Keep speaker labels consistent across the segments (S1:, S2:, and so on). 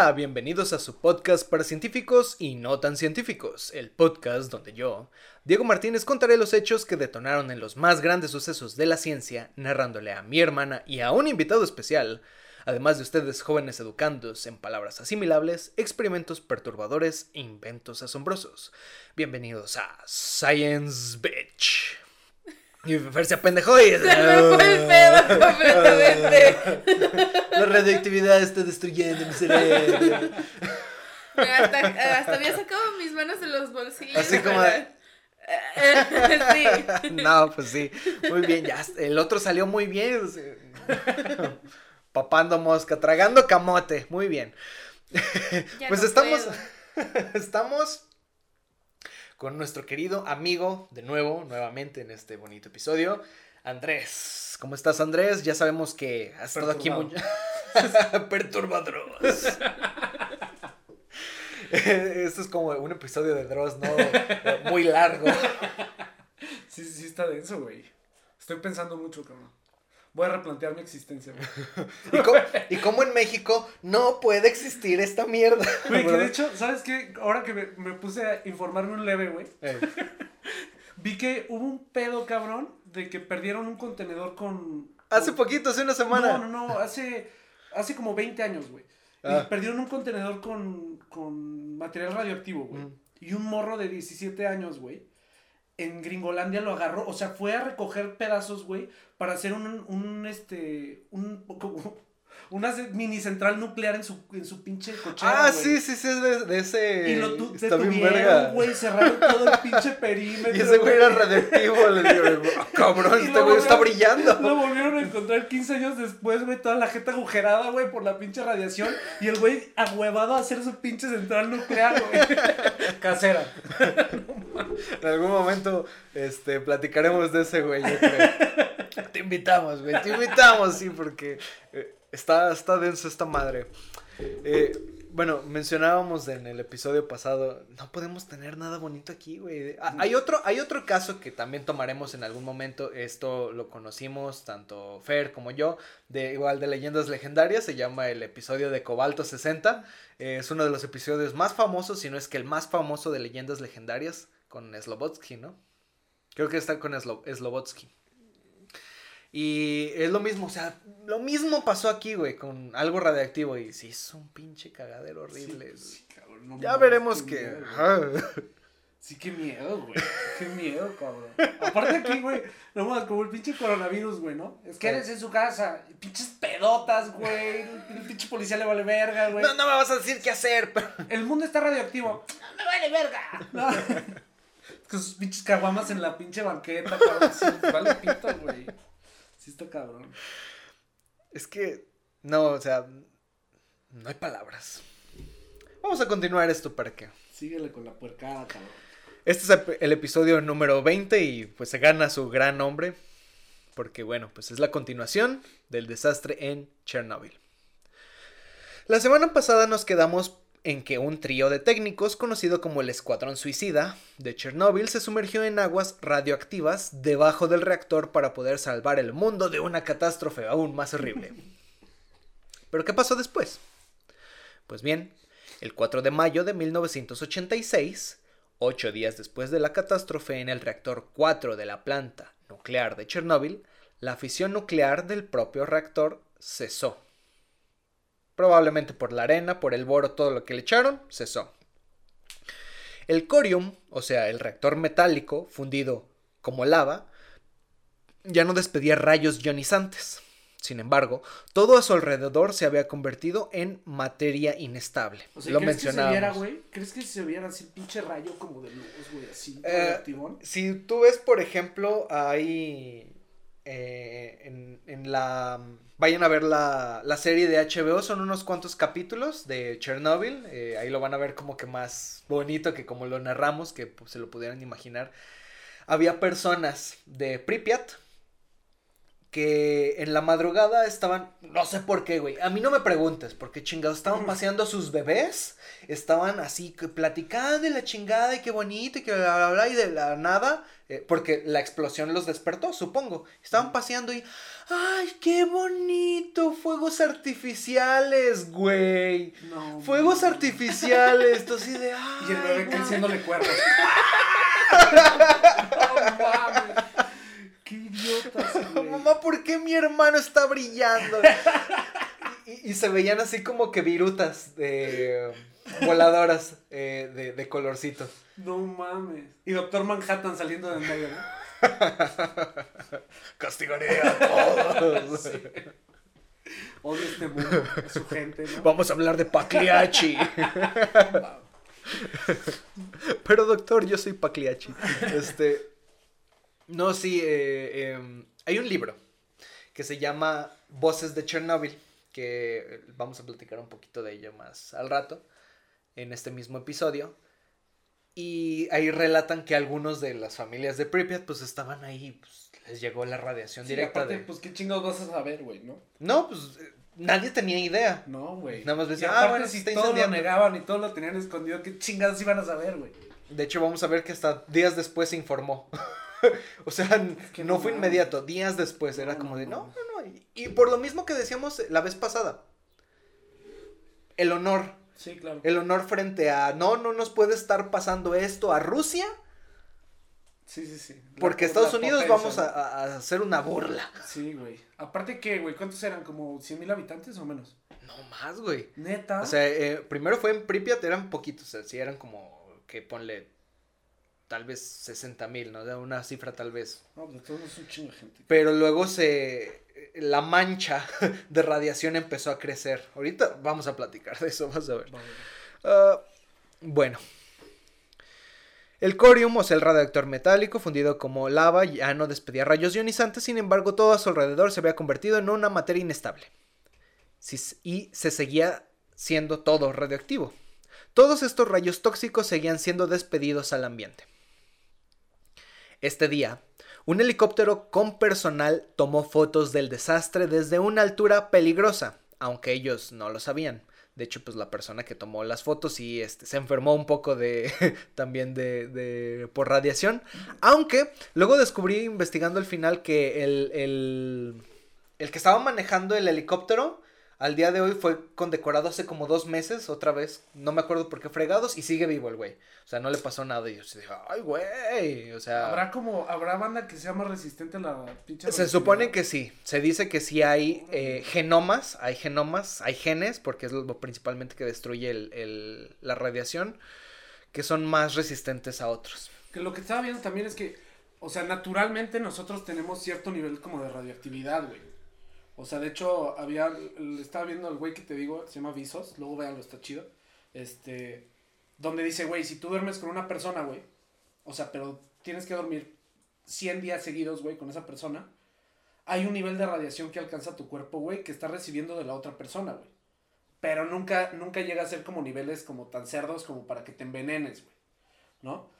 S1: Bienvenidos a su podcast para científicos y no tan científicos, el podcast donde yo, Diego Martínez, contaré los hechos que detonaron en los más grandes sucesos de la ciencia, narrándole a mi hermana y a un invitado especial, además de ustedes jóvenes educandos en palabras asimilables, experimentos perturbadores e inventos asombrosos. Bienvenidos a Science Bitch. Y Fer se apendejó y...
S2: Se me fue el pedo completamente.
S1: La radioactividad está destruyendo mi cerebro.
S2: Hasta, hasta había sacado mis manos de los bolsillos.
S1: Así como
S2: para-
S1: de-
S2: sí.
S1: No, pues sí. Muy bien, ya. El otro salió muy bien. Papando mosca, tragando camote. Muy bien.
S2: Ya
S1: Pues
S2: no
S1: estamos.
S2: puedo.
S1: Estamos con nuestro querido amigo, de nuevo, nuevamente en este bonito episodio, Andrés. ¿Cómo estás, Andrés? Ya sabemos que has estado aquí muy. Perturbadros. Esto es como un episodio de Dross, ¿no? Muy largo.
S3: Sí, sí, sí está denso, güey. Estoy pensando mucho, cabrón. Voy a replantear mi existencia, güey.
S1: ¿Y cómo, y cómo en México no puede existir esta mierda?
S3: Güey, que de hecho, ¿sabes qué? Ahora que me, me puse a informarme un leve, güey,
S1: Eh,
S3: vi que hubo un pedo, cabrón, de que perdieron un contenedor con...
S1: hace
S3: con-
S1: poquito, hace una semana.
S3: No, no, no, hace, hace como 20 años, güey. Y
S1: Ah.
S3: perdieron un contenedor con, con material radioactivo, güey.
S1: Mm.
S3: Y un morro de 17 años, güey. En Gringolandia lo agarró, o sea, fue a recoger pedazos, güey, para hacer un, un este, un, como, una mini central nuclear en su, en su pinche cochera,
S1: Ah, sí, sí, sí, es de, de ese.
S3: Y lo tu-
S1: Está
S3: güey, cerraron todo el pinche perímetro.
S1: Y ese güey era radioactivo. Le digo, "Ah, cabrón,
S3: Y
S1: este güey está brillando.
S3: Lo volvieron a encontrar 15 años después, güey, toda la gente agujerada, güey, por la pinche radiación. Y el güey ahuevado a hacer su pinche central nuclear, güey. Casera.
S1: En algún momento, este, platicaremos de ese güey, yo creo. Te invitamos, güey, te invitamos, sí, porque eh, está, está denso esta madre. Eh, bueno, mencionábamos en el episodio pasado, no podemos tener nada bonito aquí, güey. Ah, hay, otro, hay otro caso que también tomaremos en algún momento, esto lo conocimos tanto Fer como yo, de igual de leyendas legendarias, se llama el episodio de Cobalto 60, eh, es uno de los episodios más famosos, si no es que el más famoso de leyendas legendarias, con Slobotsky, ¿no? Creo que está con Slo- Slobotsky. Y es lo mismo, o sea, lo mismo pasó aquí, güey, con algo radiactivo y sí, es un pinche cagadero horrible.
S3: Sí, sí, cabrón, no
S1: ya veremos
S3: qué
S1: que...
S3: miedo. Sí, qué miedo, güey. Qué miedo, cabrón. Aparte aquí, güey, no más como el pinche coronavirus, güey, ¿no? Es quédense en su casa. Pinches pedotas, güey. El pinche policía le vale verga, güey.
S1: No, no me vas a decir qué hacer, pero...
S3: El mundo está radioactivo. ¡No me vale verga! No. Con sus pinches caguamas en la pinche banqueta, cabrón. Sí, vale pito, güey. Sí está cabrón.
S1: Es que, no, o sea, no hay palabras. Vamos a continuar esto para que...
S3: Síguele con la puercada, cabrón.
S1: Este es el episodio número 20 y pues se gana su gran nombre porque bueno, pues es la continuación del desastre en Chernobyl. La semana pasada nos quedamos en que un trío de técnicos conocido como el Escuadrón Suicida de Chernobyl se sumergió en aguas radioactivas debajo del reactor para poder salvar el mundo de una catástrofe aún más horrible. ¿Pero qué pasó después? Pues bien, el 4 de mayo de 1986, Ocho días después de la catástrofe en el reactor 4 de la planta nuclear de Chernóbil, la fisión nuclear del propio reactor cesó. Probablemente por la arena, por el boro, todo lo que le echaron, cesó. El corium, o sea, el reactor metálico fundido como lava, ya no despedía rayos ionizantes. Sin embargo, todo a su alrededor se había convertido en materia inestable.
S3: O sea,
S1: lo
S3: ¿crees que se viera, güey? ¿Crees que se viera así pinche rayo como de luz, güey? Así,
S1: Eh? Si tú ves, por ejemplo, ahí eh, en, en la... Vayan a ver la, la serie de HBO, son unos cuantos capítulos de Chernobyl, eh, ahí lo van a ver como que más bonito que como lo narramos, que pues, se lo pudieran imaginar. Había personas de Pripyat que en la madrugada estaban, no sé por qué, güey, a mí no me preguntes, porque chingados estaban paseando a sus bebés, estaban así platicando de la chingada y qué bonito y que bla, bla, bla, y de la nada, eh, porque la explosión los despertó, supongo, estaban paseando y, ay, qué bonito, fuegos artificiales, güey,
S3: No.
S1: fuegos artificiales, tú así de, ay,
S3: Y el bebé
S1: guau".
S3: creciéndole no mames. Qué idiotas, güey.
S1: Mamá, ¿por qué mi hermano está brillando? y, se veían así como que virutas de voladoras eh, de, de colorcito.
S3: No mames. Y Doctor Manhattan saliendo de medio, ¿no?
S1: Castigaré a todos.
S3: Odio este mundo, a su gente, ¿no?
S1: Vamos a hablar de Pagliacci. Pero doctor, yo soy Pagliacci. Este. No, sí, eh, em, hay un libro que se llama Voces de Chernobyl, que vamos a platicar un poquito de ello más al rato, en este mismo episodio. Y ahí relatan que algunos de las familias de Pripyat pues estaban ahí, pues les llegó la radiación
S3: Sí,
S1: directa
S3: aparte,
S1: de...
S3: pues qué chingados vas a saber, güey, ¿no?
S1: No, pues eh, nadie tenía idea.
S3: No, güey.
S1: Nada más decían, ah, bueno,
S3: si
S1: está
S3: todos lo negaban y todos lo tenían escondido, ¿qué chingados iban a saber, güey?
S1: De hecho, vamos a ver que hasta días después se informó. o sea,
S3: que
S1: no
S3: no
S1: fue inmediato, días después era como de,
S3: no
S1: no, no. Y, por lo mismo que decíamos la vez pasada, el honor,
S3: Sí, claro.
S1: el honor frente a, no, no nos puede estar pasando esto a Rusia,
S3: Sí, sí, sí. La-
S1: porque Estados Unidos vamos a, hacer una burla.
S3: Sí, güey. Aparte que, güey, ¿cuántos eran? ¿Como 100 mil habitantes o menos?
S1: No más, güey.
S3: Neta.
S1: O sea, eh, primero fue en Pripyat, eran poquitos, o sea, sí eran como, que ponle, tal vez 60 mil, ¿no? De una cifra tal vez
S3: no, todos es un chingo de gente.
S1: Pero luego se. La mancha de radiación empezó a crecer. Ahorita vamos a platicar de eso, vas a ver.
S3: Vale.
S1: Ah, bueno. El corium, o sea, el radioactor metálico, fundido como lava, ya no despedía rayos ionizantes, sin embargo, todo a su alrededor se había convertido en una materia inestable. Y se seguía siendo todo radioactivo. Todos estos rayos tóxicos seguían siendo despedidos al ambiente. Este día, un helicóptero con personal tomó fotos del desastre desde una altura peligrosa, aunque ellos no lo sabían. De hecho, pues la persona que tomó las fotos y este, se enfermó un poco de también de, de- por radiación. Aunque luego descubrí investigando el final que el, el, el que estaba manejando el helicóptero al día de hoy fue condecorado hace como dos meses, otra vez. No me acuerdo por qué fregados y sigue vivo el güey. O sea, no le pasó nada y yo se dije, ay, güey. O sea...
S3: ¿Habrá como, habrá banda que sea más resistente a la pinche
S1: Se supone que sí. Se dice que sí hay eh, genomas, hay genomas, hay genes, porque es lo principalmente que destruye el- el- la radiación, que son más resistentes a otros.
S3: Que lo que estaba viendo también es que, o sea, naturalmente nosotros tenemos cierto nivel como de radioactividad, güey. O sea, de hecho, había, estaba viendo al güey que te digo, se llama Visos, luego véanlo, está chido. Este, donde dice, güey, si tú duermes con una persona, güey, o sea, pero tienes que dormir 100 días seguidos, güey, con esa persona, hay un nivel de radiación que alcanza tu cuerpo, güey, que está recibiendo de la otra persona, güey. Pero nunca, nunca llega a ser como niveles como tan cerdos como para que te envenenes, güey. ¿No?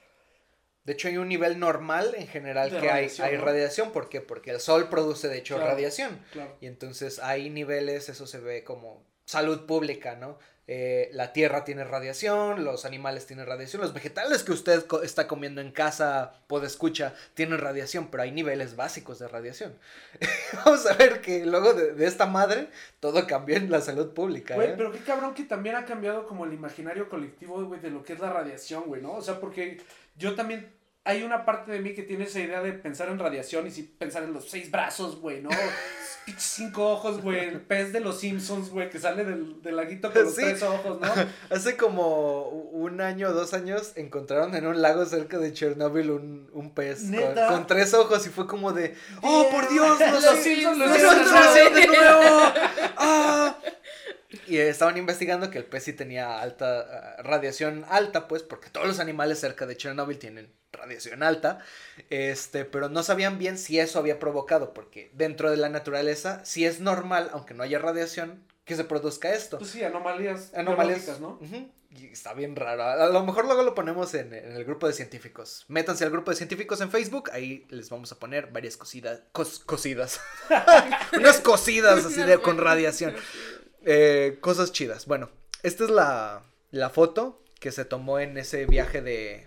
S1: De hecho, hay un nivel normal en general
S3: De
S1: que hay,
S3: radiación,
S1: hay
S3: ¿no?
S1: radiación. ¿Por qué? Porque el sol produce, de hecho,
S3: Claro.
S1: radiación.
S3: Claro.
S1: Y entonces hay niveles, eso se ve como salud pública, ¿no? Eh, la tierra tiene radiación, los animales tienen radiación, los vegetales que usted co- está comiendo en casa, puede escucha, tienen radiación, pero hay niveles básicos de radiación. Vamos a ver que luego de, de esta madre todo cambió en la salud pública.
S3: Güey,
S1: ¿eh?
S3: pero qué cabrón que también ha cambiado como el imaginario colectivo, güey, de lo que es la radiación, güey, ¿no? O sea, porque yo también, hay una parte de mí que tiene esa idea de pensar en radiación y sí pensar en los seis brazos, güey, ¿no? Cinco ojos, güey, el pez de los Simpsons, güey, que sale del, del laguito con los
S1: Sí.
S3: tres ojos, ¿no?
S1: Hace como un año o dos años encontraron en un lago cerca de Chernobyl un, un pez con, tres ojos y fue como de, ¡Oh, por Dios!
S3: Los
S1: ¡Los
S3: Simpsons lo
S1: ¡Los
S3: hicieron
S1: Simpsons
S3: de
S1: lo
S3: nuevo!
S1: hicieron de nuevo! ¡Ah! Y eh, estaban investigando que el pez sí tenía alta ah, radiación alta, pues, porque todos los animales cerca de Chernobyl tienen radiación alta, este, pero no sabían bien si eso había provocado, porque dentro de la naturaleza sí es normal, aunque no haya radiación, que se produzca esto.
S3: Pues sí, anomalías,
S1: Anomalías,
S3: ¿no?
S1: Y está bien raro. A lo mejor luego lo ponemos en, en el grupo de científicos. Métanse al grupo de científicos en Facebook. Ahí les vamos a poner varias cosidas. Cos, cosidas. Unas cosidas así de con radiación. Eh, cosas chidas. Bueno, esta es la, la foto que se tomó en ese viaje de,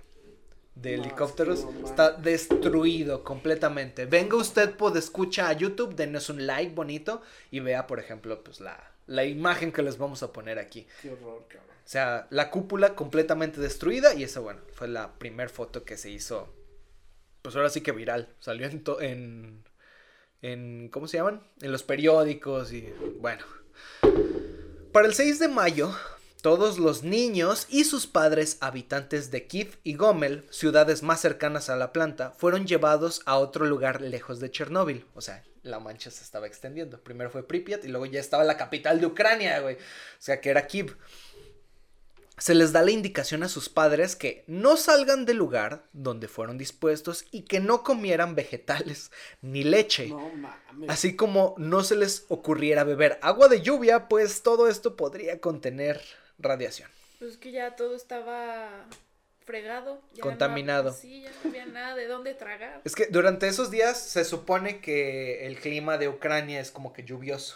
S1: de
S3: No,
S1: helicópteros.
S3: no.
S1: Está destruido completamente. Venga usted por escucha a YouTube, denos un like bonito y vea, por ejemplo, pues la, la imagen que les vamos a poner aquí.
S3: Qué horror, cabrón.
S1: O sea, la cúpula completamente destruida y esa, bueno, fue la primer foto que se hizo, pues ahora sí que viral. Salió en, to- en, en, ¿cómo se llaman? En los periódicos y, bueno. Para el 6 de mayo, todos los niños y sus padres habitantes de Kiev y Gomel, ciudades más cercanas a la planta, fueron llevados a otro lugar lejos de Chernóbil. O sea, la mancha se estaba extendiendo. Primero fue Pripyat y luego ya estaba la capital de Ucrania, güey. O sea, que era Kiev se les da la indicación a sus padres que no salgan del lugar donde fueron dispuestos y que no comieran vegetales ni leche.
S3: No mames.
S1: Así como no se les ocurriera beber agua de lluvia, pues todo esto podría contener radiación.
S2: Pues que ya todo estaba fregado. ya no-
S1: Contaminado.
S2: sí, ya no había nada de dónde tragar.
S1: Es que durante esos días se supone que el clima de Ucrania es como que lluvioso.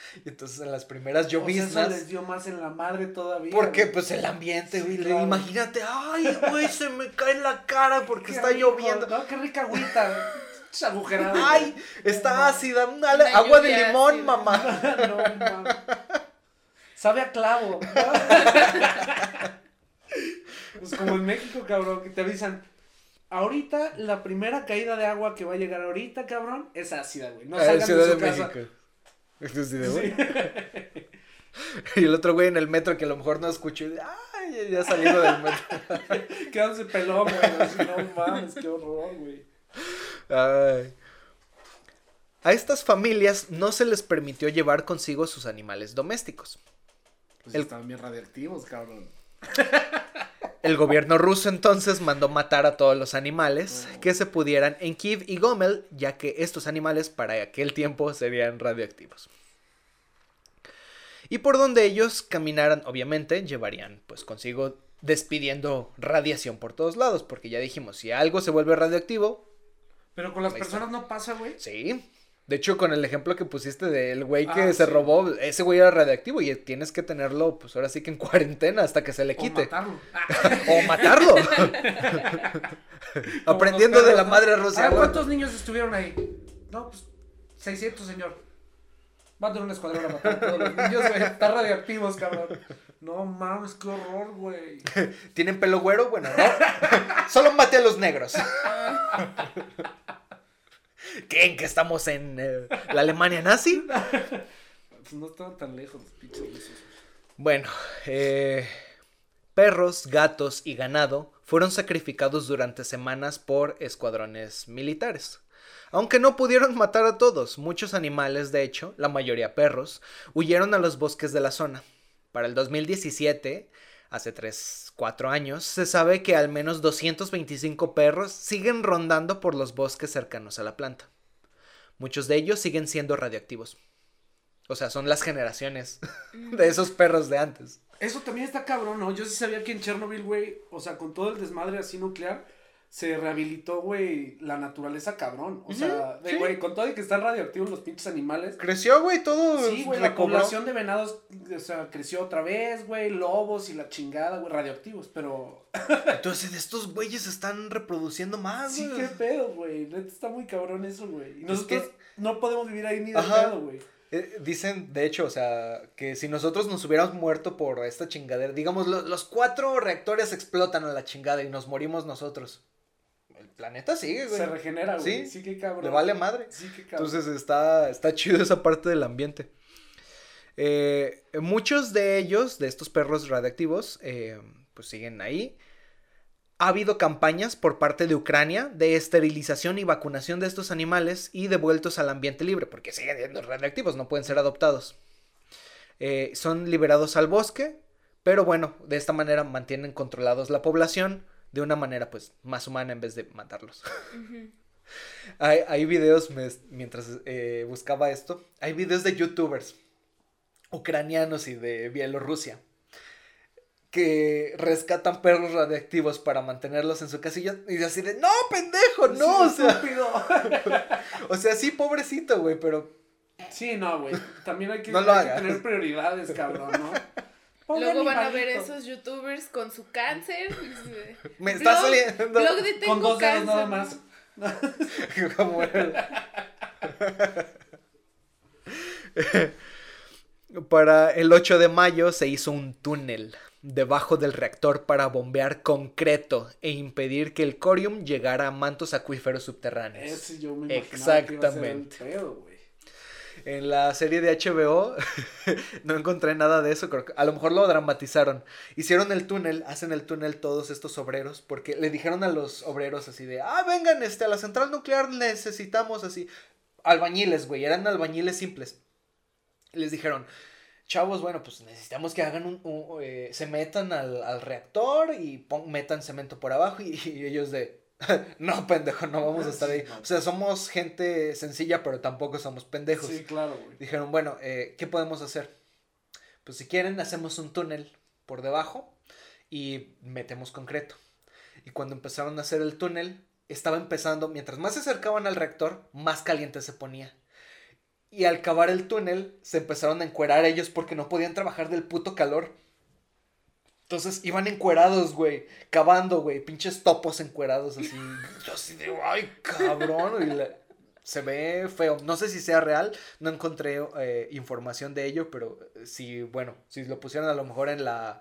S1: Y entonces en las primeras
S3: O sea,
S1: lloviznas...
S3: eso les dio más en la madre todavía.
S1: Porque
S3: güey.
S1: pues el ambiente,
S3: Sí,
S1: güey.
S3: claro.
S1: Imagínate, ay, güey, se me cae en la cara porque
S3: Qué
S1: está
S3: rico,
S1: lloviendo.
S3: No, qué rica agüita. Es agujerado.
S1: Ay, está
S3: No,
S1: ácida,
S2: Una
S1: agua de limón,
S2: ácida.
S1: mamá.
S3: No, mames. Sabe a clavo. Pues como en México, cabrón, que te avisan. Ahorita, la primera caída de agua que va a llegar ahorita, cabrón, es ácida, güey. No
S1: Ah,
S3: salgan
S1: Ciudad
S3: de
S1: de
S3: su casa.
S1: México.
S3: Sí.
S1: Y el otro güey en el metro que a lo mejor no escuchó. y, Ay, ya- salido del metro.
S3: Quedándose pelón, güey. No mames, qué horror, güey.
S1: Ay. A estas familias no se les permitió llevar consigo sus animales domésticos.
S3: Pues
S1: El-
S3: estaban bien radiactivos, cabrón.
S1: El gobierno ruso entonces mandó matar a todos los animales que se pudieran en Kiev y Gomel, ya que estos animales para aquel tiempo serían radioactivos. Y por donde ellos caminaran, obviamente, llevarían pues consigo despidiendo radiación por todos lados, porque ya dijimos, si algo se vuelve radioactivo,
S3: Pero con las personas no pasa, güey.
S1: sí. De hecho, con el ejemplo que pusiste del güey que
S3: Ah,
S1: se
S3: sí.
S1: robó, ese güey era radioactivo y tienes que tenerlo, pues ahora sí que en cuarentena hasta que se le
S3: O
S1: quite.
S3: matarlo.
S1: O matarlo. Aprendiendo de la madre Rusia.
S3: Ah. ¿Cuántos niños estuvieron ahí? No, pues 600, señor. Manden un escuadrón a matar a todos los niños, güey. Están radioactivos, cabrón. No mames, qué horror, güey.
S1: ¿Tienen pelo güero? Bueno, no. Solo mate a los negros. ¿Creen que estamos en eh, la Alemania nazi?
S3: Pues no estaban tan lejos los pinches.
S1: Bueno, eh, perros, gatos y ganado fueron sacrificados durante semanas por escuadrones militares. Aunque no pudieron matar a todos, muchos animales, de hecho, la mayoría perros, huyeron a los bosques de la zona. Para el 2017, hace 3, 4 años, se sabe que al menos 225 perros siguen rondando por los bosques cercanos a la planta. Muchos de ellos siguen siendo radioactivos. O sea, son las generaciones de esos perros de antes.
S3: Eso también está cabrón, ¿no? Yo sí sabía que en Chernobyl, güey, o sea, con todo el desmadre así nuclear, se rehabilitó, güey, la naturaleza cabrón. O sea, de,
S1: sí.
S3: güey, con todo y que están radioactivos los pinches animales.
S1: Creció, güey, todo.
S3: Sí, güey, la población de venados, o sea, creció otra vez, güey, lobos y la chingada, güey, radioactivos, pero...
S1: Entonces, estos güeyes están reproduciendo más,
S3: Sí,
S1: güey.
S3: qué pedo, güey, neta está muy cabrón eso, güey. Y nosotros
S1: que-
S3: no podemos vivir ahí ni de
S1: Ajá.
S3: pedo, güey.
S1: Eh, dicen, de hecho, o sea, que si nosotros nos hubiéramos muerto por esta chingadera, digamos, lo- los cuatro reactores explotan a la chingada y nos morimos nosotros. El planeta sigue, güey.
S3: Se regenera, güey.
S1: Sí,
S3: Sí, qué cabrón.
S1: Le vale madre.
S3: Sí, qué cabrón.
S1: Entonces está, está chido esa parte del ambiente. Eh, muchos de ellos, de estos perros radiactivos, eh, pues siguen ahí. Ha habido campañas por parte de Ucrania de esterilización y vacunación de estos animales y devueltos al ambiente libre, porque siguen siendo radiactivos, no pueden ser adoptados. Eh, son liberados al bosque, pero bueno, de esta manera mantienen controlados la población de una manera pues más humana en vez de matarlos. Hay, hay videos, me- mientras eh, buscaba esto, hay videos de youtubers ucranianos y de Bielorrusia que rescatan perros radiactivos para mantenerlos en su casilla y así de, no, pendejo, no, o
S3: Sí,
S1: sea,
S3: estúpido.
S1: o sea, sí, pobrecito, güey, pero
S3: Sí, no, güey. También hay que,
S1: No lo
S3: hay que tener prioridades, cabrón, ¿no? Pobre
S2: Luego van a ver esos youtubers con su cáncer.
S1: me está
S2: Blog-
S1: saliendo
S2: blog de tengo
S3: Con dos dedos
S2: cáncer.
S3: nada más.
S1: como el- Para el 8 de mayo se hizo un túnel debajo del reactor para bombear concreto e impedir que el corium llegara a mantos acuíferos subterráneos.
S3: Ese yo me imaginaba que iba a ser el
S1: Exactamente.
S3: pedo.
S1: En la serie de HBO no encontré nada de eso, creo que a lo mejor lo dramatizaron. Hicieron el túnel, hacen el túnel todos estos obreros, porque le dijeron a los obreros así de, ah, vengan, este, a la central nuclear necesitamos así, albañiles, güey, eran albañiles simples. Les dijeron, chavos, bueno, pues necesitamos que hagan un, eh, se metan al, reactor y pon- metan cemento por abajo y ellos de... No, pendejo, no vamos a estar ahí. O sea, somos gente sencilla, pero tampoco somos pendejos.
S3: Sí, claro, güey.
S1: Dijeron, bueno, eh, ¿qué podemos hacer? Pues si quieren, hacemos un túnel por debajo y metemos concreto. Y cuando empezaron a hacer el túnel, estaba empezando, mientras más se acercaban al reactor, más caliente se ponía. Y al cavar el túnel, se empezaron a encuerar ellos porque no podían trabajar del puto calor. Entonces iban encuerados, güey, cavando, güey, pinches topos encuerados así. Yo así de, ay, cabrón. Y la- se ve feo. No sé si sea real, no encontré eh, información de ello, pero eh, si, bueno, si lo pusieron a lo mejor en la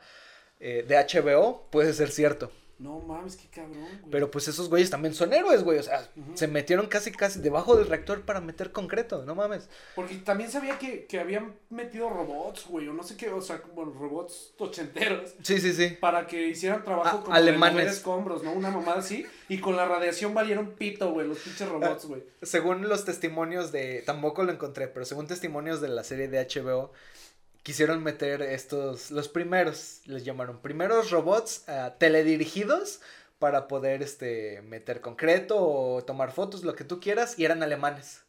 S1: eh, de HBO, puede ser cierto.
S3: No mames, qué cabrón, güey.
S1: Pero pues esos güeyes también son héroes, güey. O sea, se metieron casi, casi debajo del reactor para meter concreto, no mames.
S3: Porque también sabía que, que habían metido robots, güey, o no sé qué, o sea, bueno, robots ochenteros.
S1: Sí, sí, sí.
S3: Para que hicieran trabajo
S1: Ah,
S3: como
S1: alemanes.
S3: escombros, ¿no? Una mamada así. Y con la radiación valieron pito, güey, los pinches robots, güey.
S1: Según los testimonios de, tampoco lo encontré, pero según testimonios de la serie de HBO, quisieron meter estos, los primeros, les llamaron primeros robots ah, teledirigidos para poder este, meter concreto o tomar fotos, lo que tú quieras, y eran alemanes.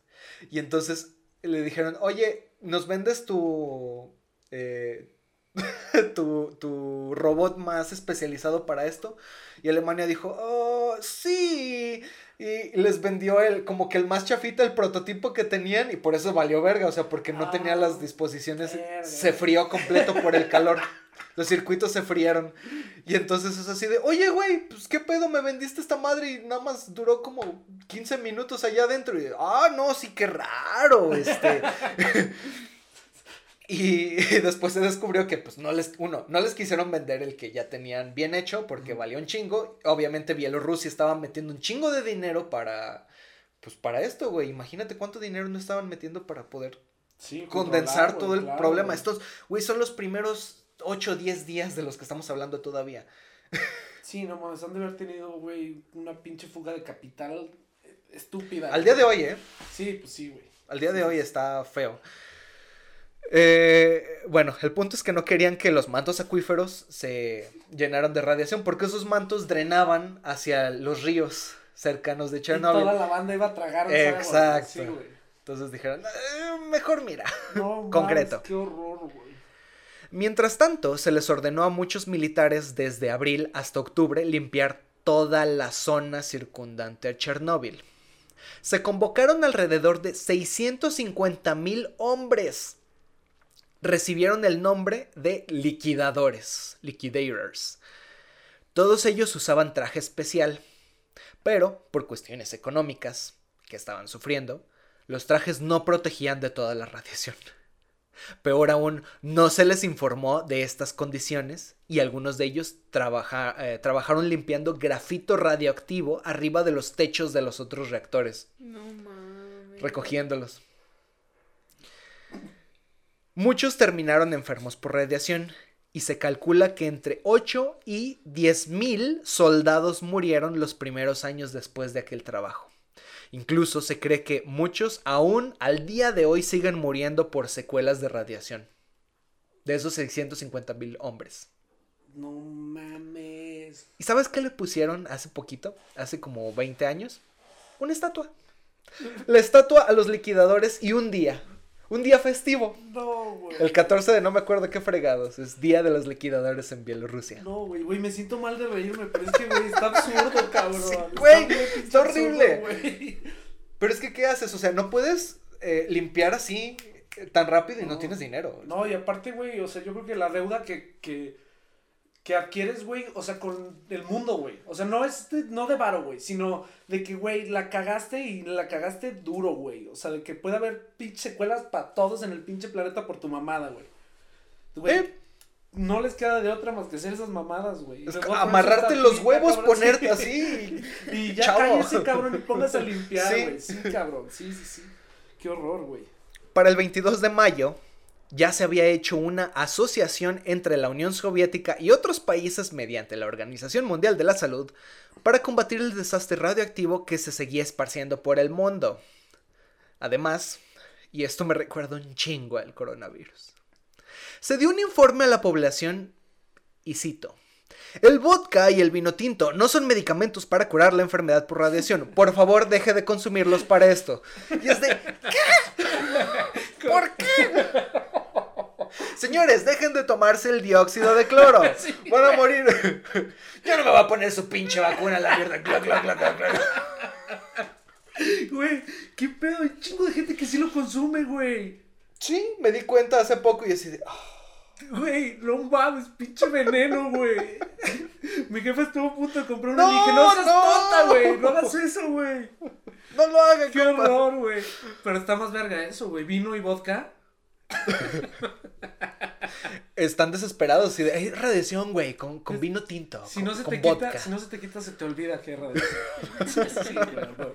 S1: Y entonces le dijeron, oye, ¿nos vendes tu, eh, tu, tu robot más especializado para esto? Y Alemania dijo, oh, sí. Y les vendió el, como que el más chafita, el prototipo que tenían, y por eso valió verga, o sea, porque no tenía
S3: Ah,
S1: las disposiciones,
S3: verga.
S1: se frió completo por el calor. Los circuitos se frieron. Y entonces es así de, oye, güey, pues qué pedo, me vendiste esta madre y nada más duró como 15 minutos allá adentro. Y, ah, no, sí, qué raro, este. y después se descubrió que, pues, no les, uno, no les quisieron vender el que ya tenían bien hecho porque valía un chingo. Obviamente Bielorrusia estaba metiendo un chingo de dinero para, pues, para esto, güey. Imagínate cuánto dinero no estaban metiendo para poder
S3: Sí,
S1: condensar todo el
S3: claro,
S1: problema. Estos, güey, son los primeros 8 o 10 días de los que estamos hablando todavía.
S3: Sí, no mames, han de haber tenido, güey, una pinche fuga de capital estúpida.
S1: Al día de hoy, ¿eh?
S3: Sí, pues sí, güey.
S1: Al día de hoy está feo. Eh, bueno, el punto es que no querían que los mantos acuíferos se llenaran de radiación porque esos mantos drenaban hacia los ríos cercanos de
S3: Y
S1: Chernobyl.
S3: toda la banda iba a tragar
S1: Exacto.
S3: Sí.
S1: Entonces dijeron, "Eh, mejor mira.
S3: No,
S1: Concreto.
S3: qué horror, güey.
S1: Mientras tanto, se les ordenó a muchos militares desde abril hasta octubre limpiar toda la zona circundante a Chernóbil. Se convocaron alrededor de 650 mil hombres. Recibieron el nombre de liquidadores, liquidators. Todos ellos usaban traje especial, pero por cuestiones económicas que estaban sufriendo, los trajes no protegían de toda la radiación. Peor aún, no se les informó de estas condiciones y algunos de ellos trabaja- eh, trabajaron limpiando grafito radioactivo arriba de los techos de los otros reactores,
S2: No mames.
S1: recogiéndolos. Muchos terminaron enfermos por radiación y se calcula que entre 8 y 10 mil soldados murieron los primeros años después de aquel trabajo. Incluso se cree que muchos aún al día de hoy siguen muriendo por secuelas de radiación. De esos 650 mil hombres.
S3: No mames.
S1: ¿Y sabes qué le pusieron hace poquito? Hace como 20 años. Una estatua. La estatua a los liquidadores y un día. Un día festivo.
S3: No, güey.
S1: El 14 de no me acuerdo qué fregados. Es Día de los Liquidadores en Bielorrusia.
S3: No, güey, güey, me siento mal de reírme, pero es que, güey, está absurdo, cabrón.
S1: Sí, güey, está horrible.
S3: absurdo.
S1: Pero es que, ¿qué haces? O sea, no puedes eh, limpiar así eh, tan rápido y no,
S3: No.
S1: tienes dinero.
S3: No, y aparte, güey, o sea, yo creo que la deuda que, que, que adquieres, güey, o sea, con el mundo, güey. O sea, no es de, no de varo, güey, sino de que, güey, la cagaste y la cagaste duro, güey. O sea, de que puede haber pinche secuelas para todos en el pinche planeta por tu mamada, güey. Güey,
S1: Eh.
S3: no les queda de otra más que hacer esas mamadas, güey.
S1: Es
S3: Y
S1: amarrarte los huevos,
S3: cabrón,
S1: ponerte
S3: sí.
S1: así.
S3: Y ya
S1: Chavo.
S3: cállese, cabrón, y póngase a limpiar,
S1: Sí.
S3: güey. Sí. cabrón, sí, sí, sí. Qué horror, güey.
S1: Para el 22 de mayo ya se había hecho una asociación entre la Unión Soviética y otros países mediante la Organización Mundial de la Salud para combatir el desastre radioactivo que se seguía esparciendo por el mundo. Además, y esto me recuerda un chingo al coronavirus, se dio un informe a la población y cito. El vodka y el vino tinto no son medicamentos para curar la enfermedad por radiación. Por favor, deje de consumirlos para esto. Y es de, ¿Por qué? Señores, dejen de tomarse el dióxido de cloro. Van a morir. Yo no me voy a poner su pinche vacuna a la mierda.
S3: Güey, qué pedo, hay chingo de gente que sí lo consume, güey.
S1: Sí, me di cuenta hace poco y así de. ah,
S3: Güey, no mames, pinche veneno, güey. Mi jefa estuvo a punto de comprar
S1: No,
S3: una y dije, no seas
S1: no.
S3: tonta, güey, no hagas eso, güey.
S1: no lo hagan,
S3: Qué
S1: compa.
S3: horror, güey. Pero está más verga eso, güey. Vino y vodka.
S1: Están desesperados y de. Hay radiación, güey, con, con vino tinto.
S3: Si
S1: con,
S3: no se
S1: con
S3: te
S1: vodka.
S3: quita, si no se te quita, se te olvida que es radiación. Sí, güey.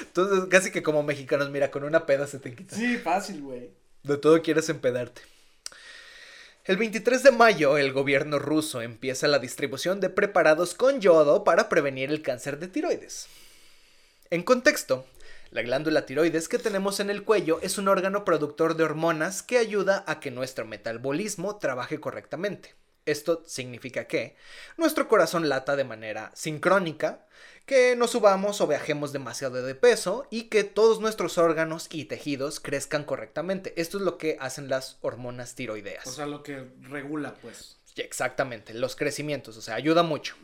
S1: Entonces, casi que como mexicanos, mira, con una peda se te quita.
S3: Sí, fácil, güey.
S1: De todo quieres empedarte. El 23 de mayo, el gobierno ruso empieza la distribución de preparados con yodo para prevenir el cáncer de tiroides. En contexto, la glándula tiroides que tenemos en el cuello es un órgano productor de hormonas que ayuda a que nuestro metabolismo trabaje correctamente. Esto significa que nuestro corazón lata de manera sincrónica, que no subamos o viajemos demasiado de peso y que todos nuestros órganos y tejidos crezcan correctamente. Esto es lo que hacen las hormonas tiroideas.
S3: O sea, lo que regula, pues.
S1: Exactamente, los crecimientos, o sea, ayuda mucho.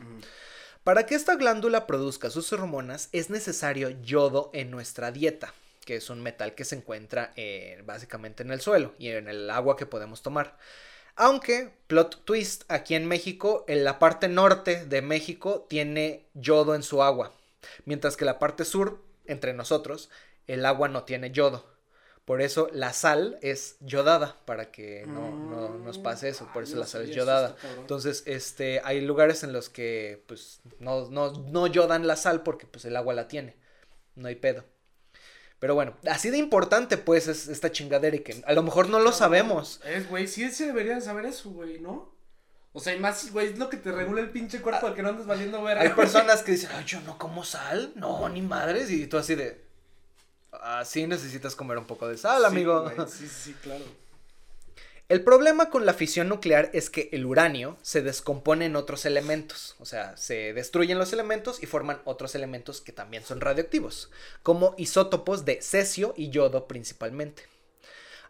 S1: Para que esta glándula produzca sus hormonas es necesario yodo en nuestra dieta, que es un metal que se encuentra eh, básicamente en el suelo y en el agua que podemos tomar. Aunque, plot twist, aquí en México, en la parte norte de México tiene yodo en su agua, mientras que la parte sur, entre nosotros, el agua no tiene yodo. Por eso la sal es yodada, para que no, no nos pase eso, por eso la sal es yodada. Entonces, este, hay lugares en los que, pues, no, no, no yodan la sal porque, pues, el agua la tiene. No hay pedo. Pero bueno, así de importante, pues, es esta chingadera y que a lo mejor no lo sabemos.
S3: Es, güey, sí se debería de saber eso, güey, ¿no? O sea, y más, güey, es lo que te regula el pinche cuerpo al que no andes valiendo verga.
S1: Hay personas que dicen, ay, yo no como sal. No, ni madres. Y tú así de, así necesitas comer un poco de sal,
S3: Sí,
S1: amigo.
S3: güey, Sí, sí, sí, claro.
S1: El problema con la fisión nuclear es que el uranio se descompone en otros elementos, o sea, se destruyen los elementos y forman otros elementos que también son radioactivos, como isótopos de cesio y yodo principalmente.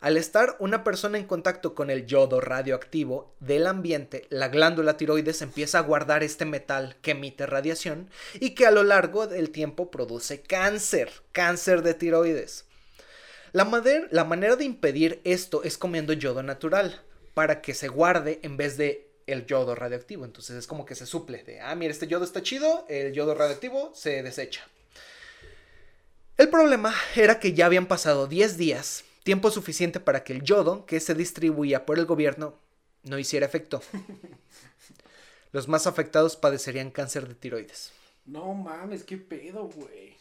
S1: Al estar una persona en contacto con el yodo radioactivo del ambiente, la glándula tiroides empieza a guardar este metal que emite radiación y que a lo largo del tiempo produce cáncer, cáncer de tiroides. La, manera de impedir esto es comiendo yodo natural, para que se guarde en vez de el yodo radioactivo. Entonces es como que se suple de, ah, mira, este yodo está chido, el yodo radioactivo se desecha. El problema era que ya habían pasado 10 días, tiempo suficiente para que el yodo que se distribuía por el gobierno no hiciera efecto. Los más afectados padecerían cáncer de tiroides.
S3: No mames, qué pedo, güey.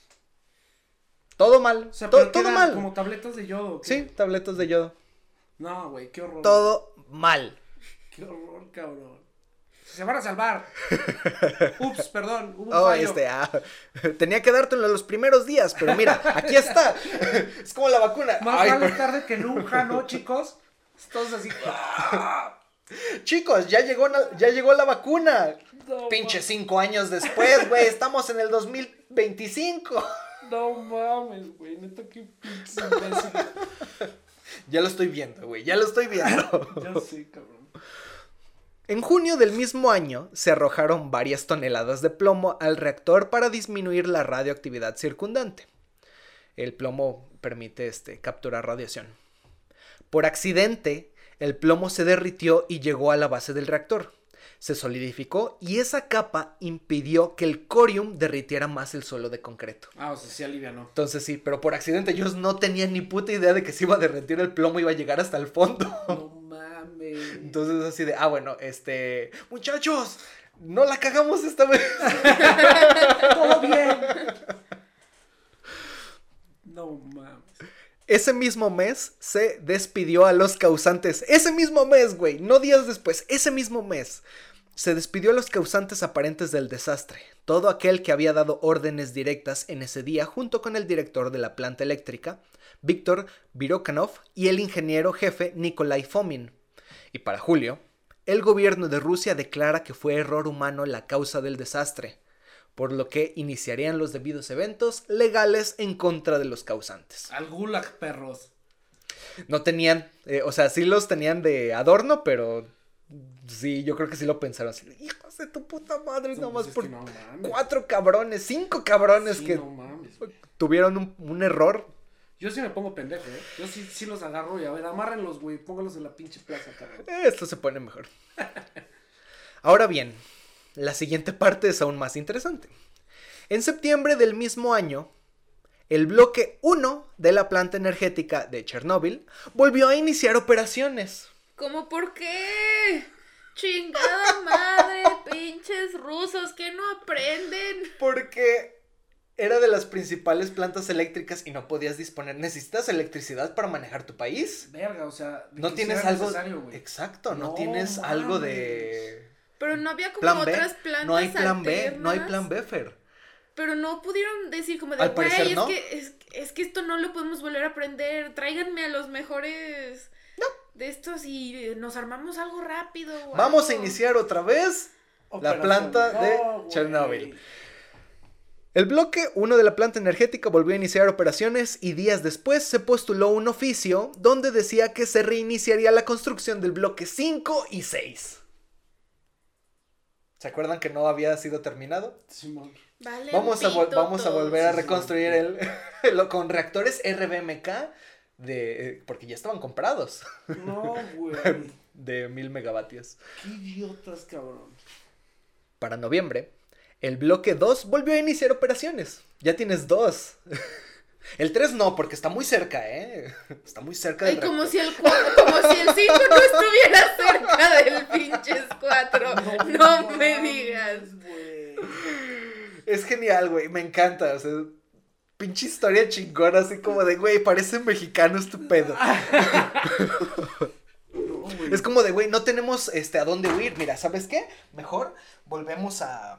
S1: Todo mal,
S3: O sea,
S1: to-
S3: pero
S1: todo mal.
S3: Como tabletas de yodo. ¿o qué?
S1: Sí, tabletas de yodo.
S3: No, güey, qué horror.
S1: Todo mal.
S3: Qué horror, cabrón. Se van a salvar. Ups, perdón. Hubo un
S1: Oh,
S3: fallo.
S1: este, ah, tenía que dártelo los primeros días, pero mira, aquí está. Es como la vacuna.
S3: Más
S1: Ay,
S3: vale
S1: pero-
S3: tarde que nunca, ¿no, chicos? Todos así.
S1: Chicos, ya llegó, la- ya llegó la vacuna.
S3: No,
S1: Pinche cinco años después, güey, estamos en el 2025.
S3: No mames, güey. Neta, qué pinches imbéciles.
S1: Ya lo estoy viendo, güey, ya lo estoy viendo.
S3: Ya sé, cabrón.
S1: En junio del mismo año se arrojaron varias toneladas de plomo al reactor para disminuir la radioactividad circundante. El plomo permite este, capturar radiación. Por accidente, el plomo se derritió y llegó a la base del reactor. Se solidificó y esa capa impidió que el corium derritiera más el suelo de concreto.
S3: Ah, o sea, sí alivianó.
S1: Entonces sí, pero por accidente ellos no tenían ni puta idea de que se iba a derretir el plomo y iba a llegar hasta el fondo.
S3: No mames.
S1: Entonces así de, ah, bueno, este, muchachos, no la cagamos esta vez.
S3: Todo bien. No mames.
S1: Ese mismo mes se despidió a los causantes. Ese mismo mes, güey, no días después, ese mismo mes. Se despidió a los causantes aparentes del desastre, todo aquel que había dado órdenes directas en ese día junto con el director de la planta eléctrica, Víctor Virokanov, y el ingeniero jefe Nikolai Fomin. Y para julio, el gobierno de Rusia declara que fue error humano la causa del desastre, por lo que iniciarían los debidos eventos legales en contra de los causantes.
S3: Al gulag, perros.
S1: No tenían, eh, o sea, sí los tenían de adorno, pero sí, yo creo que sí lo pensaron así. Hijos de tu puta madre,
S3: No,
S1: nomás
S3: pues es
S1: por
S3: no
S1: cuatro cabrones, cinco cabrones
S3: Sí,
S1: que
S3: no
S1: tuvieron un, un error.
S3: Yo sí me pongo pendejo, ¿eh? Yo sí, sí los agarro y a ver, amárrenlos, güey. Póngalos en la pinche plaza, cabrón.
S1: Esto se pone mejor. Ahora bien, la siguiente parte es aún más interesante. En septiembre del mismo año, el bloque 1 de la planta energética de Chernóbil volvió a iniciar operaciones.
S2: ¿Cómo por qué? Chingada madre, pinches rusos que no aprenden.
S1: Porque era de las principales plantas eléctricas y no podías disponer. ¿Necesitas electricidad para manejar tu país?
S3: Verga, o sea, de
S1: No
S3: que
S1: tienes
S3: sea
S1: algo.
S3: necesario, güey.
S1: Exacto, no,
S3: No
S1: tienes algo de.
S2: Pero no había como
S1: Plan B.
S2: otras plantas
S1: No hay plan B, no hay plan B, Fer.
S2: Pero no pudieron decir como de,
S1: Al
S2: güey,
S1: parecer,
S2: es,
S1: no.
S2: que, es, es que esto no lo podemos volver a aprender. Tráiganme a los mejores de estos y eh, nos armamos algo rápido.
S1: Vamos a
S2: algo".
S1: iniciar otra vez la planta de
S3: No, güey.
S1: El bloque 1 de la planta energética volvió a iniciar operaciones y días después se postuló un oficio donde decía que se reiniciaría la construcción del bloque 5 y 6. ¿Se acuerdan que no había sido terminado?
S3: Simón.
S2: Vale,
S1: Vamos a, vamos volver a
S3: sí, sí.
S1: reconstruir el, con reactores RBMK de, eh, porque ya estaban comprados
S3: No, güey.
S1: de 1000 megavatios.
S3: Qué idiotas, cabrón.
S1: Para noviembre, el bloque 2 volvió a iniciar operaciones. Ya tienes dos. El 3 no, porque está muy cerca, ¿eh? Está muy cerca del
S2: Ay, como si el cua- como si el 5 no estuviera cerca del pinches 4. No, me digas.
S3: güey.
S1: Es genial, güey. Me encanta. O sea, pinche historia chingona, así como de, güey, parece mexicano estupendo.
S3: No, güey.
S1: Es como de, güey, no tenemos este, a dónde huir. Mira, ¿sabes qué? Mejor volvemos a,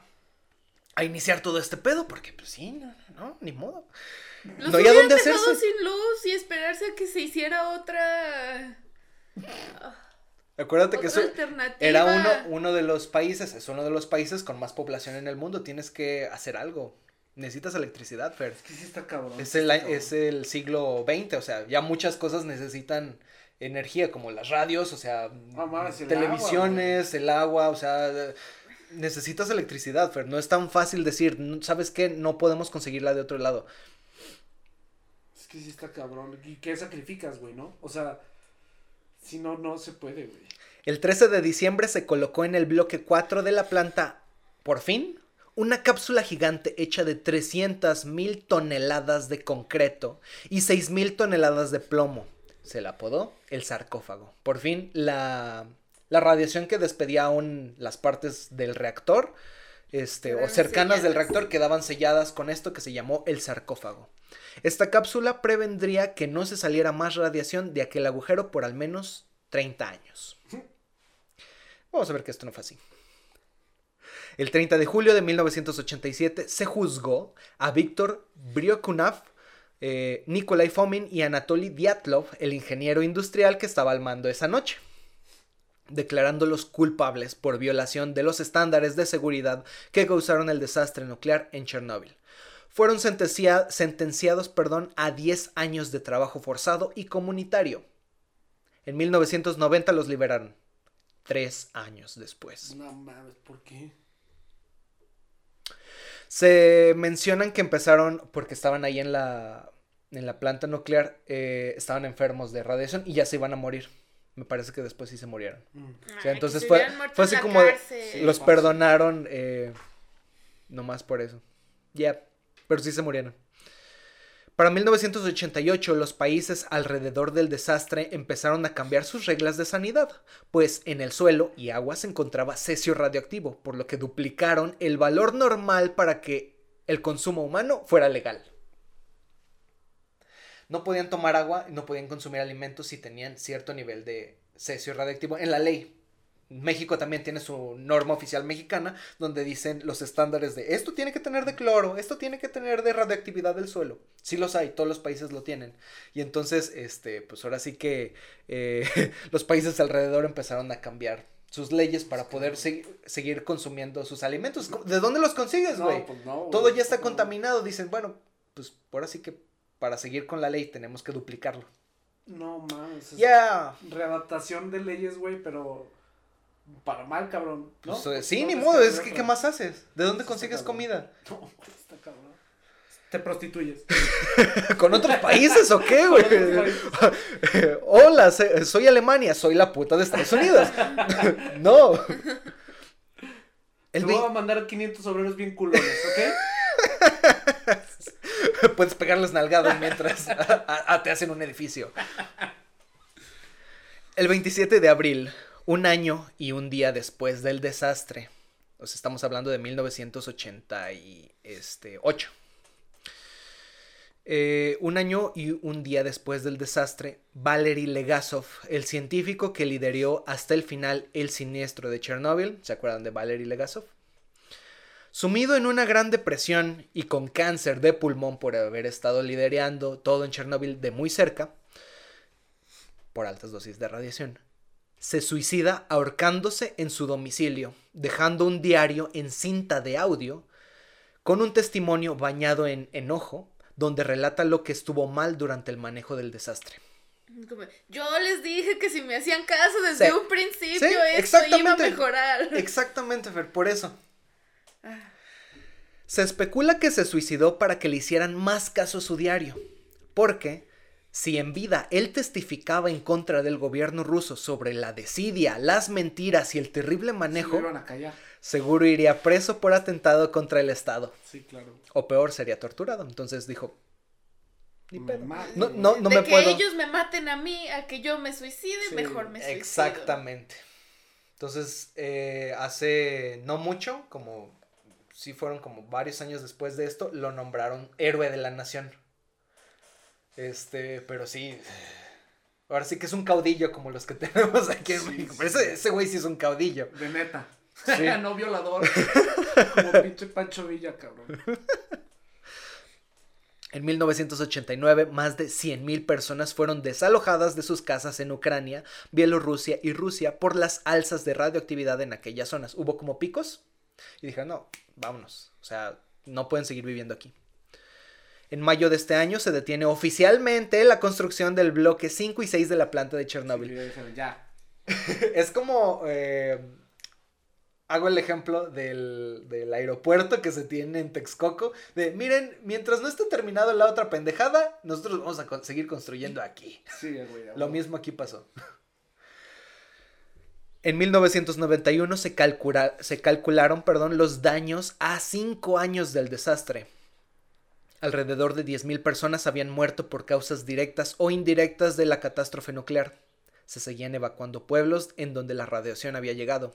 S1: a iniciar todo este pedo, porque pues sí, no, no, ni modo.
S2: Los
S1: No hay a
S2: hubieran
S1: dónde hacerse.
S2: sin luz y esperarse a que se hiciera otra.
S1: Acuérdate que eso era uno, uno de los países, es uno de los países con más población en el mundo. Tienes que hacer algo. Necesitas electricidad, Fer.
S3: Es que sí está cabrón.
S1: Es el,
S3: cabrón.
S1: es el siglo XX, o sea, ya muchas cosas necesitan energía, como las radios, o sea,
S3: Ah, el
S1: televisiones, el agua, o sea, necesitas electricidad, Fer. No es tan fácil decir, "No- ¿sabes qué? No podemos conseguirla de otro lado.
S3: Es que sí está cabrón. ¿Y qué sacrificas, güey, no? O sea, si no, no se puede, güey.
S1: El 13 de diciembre se colocó en el bloque 4 de la planta, por fin, una cápsula gigante hecha de 300 mil toneladas de concreto y 6 mil toneladas de plomo. Se la apodó el sarcófago. Por fin, la, la radiación que despedía aún las partes del reactor, este, o cercanas del reactor, quedaban selladas con esto que se llamó el sarcófago. Esta cápsula prevendría que no se saliera más radiación de aquel agujero por al menos 30 años. Vamos a ver que esto no fue así. El 30 de julio de 1987 se juzgó a Víctor Briokunov, eh, Nikolai Fomin y Anatoly Dyatlov, el ingeniero industrial que estaba al mando esa noche, declarándolos culpables por violación de los estándares de seguridad que causaron el desastre nuclear en Chernóbil. Fueron sentencia- sentenciados perdón, a 10 años de trabajo forzado y comunitario. En 1990 los liberaron. Tres años después.
S3: No mames, ¿por qué?
S1: Se mencionan que empezaron porque estaban ahí en la, en la planta nuclear, eh, estaban enfermos de radiación y ya se iban a morir. Me parece que después sí se murieron.
S3: Mm.
S1: O sea,
S2: Ay,
S1: entonces fue, fue así como los perdonaron eh, nomás por eso. Ya, pero sí se murieron. Para 1988 los países alrededor del desastre empezaron a cambiar sus reglas de sanidad, pues en el suelo y agua se encontraba cesio radioactivo, por lo que duplicaron el valor normal para que el consumo humano fuera legal. No podían tomar agua y no podían consumir alimentos si tenían cierto nivel de cesio radioactivo en la ley. México también tiene su norma oficial mexicana donde dicen los estándares de esto tiene que tener de cloro, esto tiene que tener de radioactividad del suelo. Sí los hay, todos los países lo tienen. Y entonces, este, pues ahora sí que eh, los países alrededor empezaron a cambiar sus leyes para poder segui- seguir consumiendo sus alimentos. ¿De dónde los consigues, güey?
S3: No, pues no,
S1: Todo ya está contaminado. Dicen, bueno, pues ahora sí que para seguir con la ley tenemos que duplicarlo.
S3: No mames. es
S1: Ya.
S3: Readaptación de leyes, güey, pero para mal, cabrón. ¿no?
S1: Pues, sí,
S3: no
S1: ni modo, es que ¿qué más haces? ¿De dónde consigues comida?
S3: No, está cabrón. Te prostituyes.
S1: ¿Con otros países o qué, güey? Hola, soy Alemania, soy la puta de Estados Unidos. no.
S3: Te
S1: El
S3: voy
S1: vi-
S3: a mandar 500 obreros bien culones, ¿ok?
S1: Puedes pegarles nalgadas mientras a- te hacen un edificio. El 27 de abril, un año y un día después del desastre, o estamos hablando de 1988. Eh, un año y un día después del desastre, Valery Legasov, el científico que lideró hasta el final el siniestro de Chernóbil, ¿se acuerdan de Valery Legasov? Sumido en una gran depresión y con cáncer de pulmón por haber estado liderando todo en Chernóbil de muy cerca, por altas dosis de radiación, se suicida ahorcándose en su domicilio, dejando un diario en cinta de audio con un testimonio bañado en enojo, donde relata lo que estuvo mal durante el manejo del desastre.
S2: Yo les dije que si me hacían caso desde
S1: Sí.
S2: un principio,
S1: Sí,
S2: esto iba a mejorar.
S1: Exactamente, Fer, por eso. Se especula que se suicidó para que le hicieran más caso a su diario, porque si en vida él testificaba en contra del gobierno ruso sobre la desidia, las mentiras y el terrible manejo,
S3: a
S1: seguro iría preso por atentado contra el Estado,
S3: Sí, claro.
S1: o peor, sería torturado. Entonces dijo, ni pedo. No,
S3: güey.
S1: no, no
S2: de
S1: me
S2: que
S1: puedo.
S2: ellos me maten a mí, a que yo me suicide,
S3: Sí,
S2: mejor me suicido.
S1: Exactamente. Entonces, eh, hace no mucho, como sí fueron como varios años después de esto, lo nombraron héroe de la nación. Este, pero sí. Ahora sí que es un caudillo como los que tenemos aquí en
S3: Sí,
S1: México.
S3: sí,
S1: Pero ese, ese güey sí es un caudillo.
S3: De neta.
S1: Sí.
S3: no violador. Como pinche Pancho Villa, cabrón.
S1: En 1989, más de 100.000 personas fueron desalojadas de sus casas en Ucrania, Bielorrusia y Rusia por las alzas de radioactividad en aquellas zonas. Hubo como picos y dijeron, no, vámonos. O sea, no pueden seguir viviendo aquí. En mayo de este año se detiene oficialmente la construcción del bloque 5 y 6 de la planta de
S3: Y
S1: Chernóbil.
S3: ya.
S1: Es como... eh, hago el ejemplo del, del aeropuerto que se tiene en Texcoco. De, miren, mientras no esté terminado la otra pendejada, nosotros vamos a con- seguir construyendo aquí.
S3: Sí, güey.
S1: Lo mismo aquí pasó. En 1991 se, calcula- se calcularon perdón, los daños a cinco años del desastre. Alrededor de 10.000 personas habían muerto por causas directas o indirectas de la catástrofe nuclear. Se seguían evacuando pueblos en donde la radiación había llegado.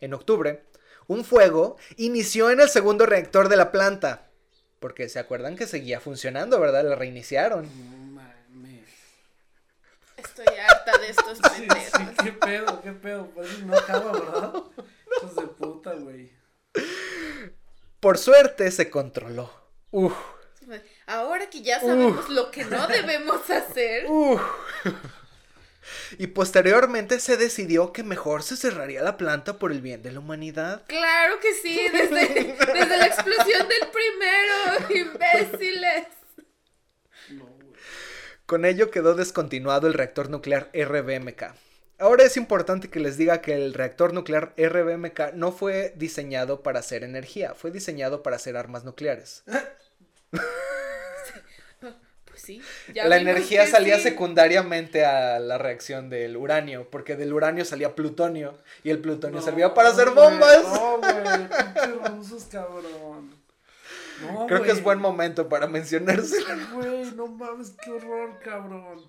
S1: En octubre, un fuego inició en el segundo reactor de la planta. Porque se acuerdan que seguía funcionando, ¿verdad? La reiniciaron.
S2: Harta de estos
S3: Sí,
S2: pendejos.
S3: sí, qué pedo, qué pedo. Pues no acaba, ¿verdad? Hijos de puta, güey.
S1: Por suerte se controló. Uf,
S2: Ahora que ya sabemos lo que no debemos hacer,
S1: uf. Y posteriormente se decidió que mejor se cerraría la planta por el bien de la humanidad.
S2: claro que sí, desde, desde la explosión del primero, imbéciles.
S1: Con ello quedó descontinuado el reactor nuclear RBMK. Ahora es importante que les diga que el reactor nuclear RBMK no fue diseñado para hacer energía, fue diseñado para hacer armas nucleares.
S2: Pues sí.
S1: la energía salía secundariamente a la reacción del uranio, porque del uranio salía plutonio y el plutonio servía para hacer bombas.
S3: no, güey, rusos,
S1: Creo que es buen momento para mencionarse.
S3: Güey, no mames, qué horror, cabrón.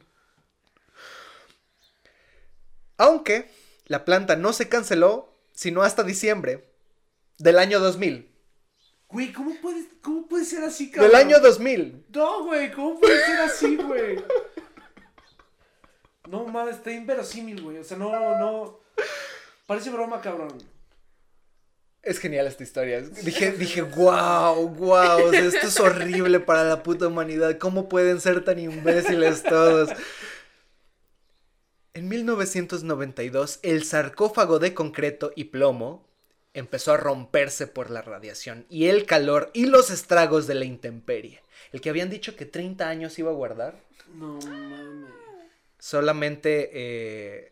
S1: Aunque la planta no se canceló, sino hasta diciembre del año 2000.
S3: Güey, ¿cómo puede, ¿cómo puede ser así, cabrón?
S1: Del año 2000.
S3: No, güey, ¿cómo puede ser así, güey? No mames, está inverosímil, güey. O sea, no, no. Parece broma, cabrón.
S1: Es genial esta historia. Dije, dije, wow, wow, esto es horrible para la puta humanidad. ¿Cómo pueden ser tan imbéciles todos? En 1992, el sarcófago de concreto y plomo empezó a romperse por la radiación y el calor y los estragos de la intemperie. El que habían dicho que 30 años iba a guardar.
S3: No mames.
S1: Solamente, eh,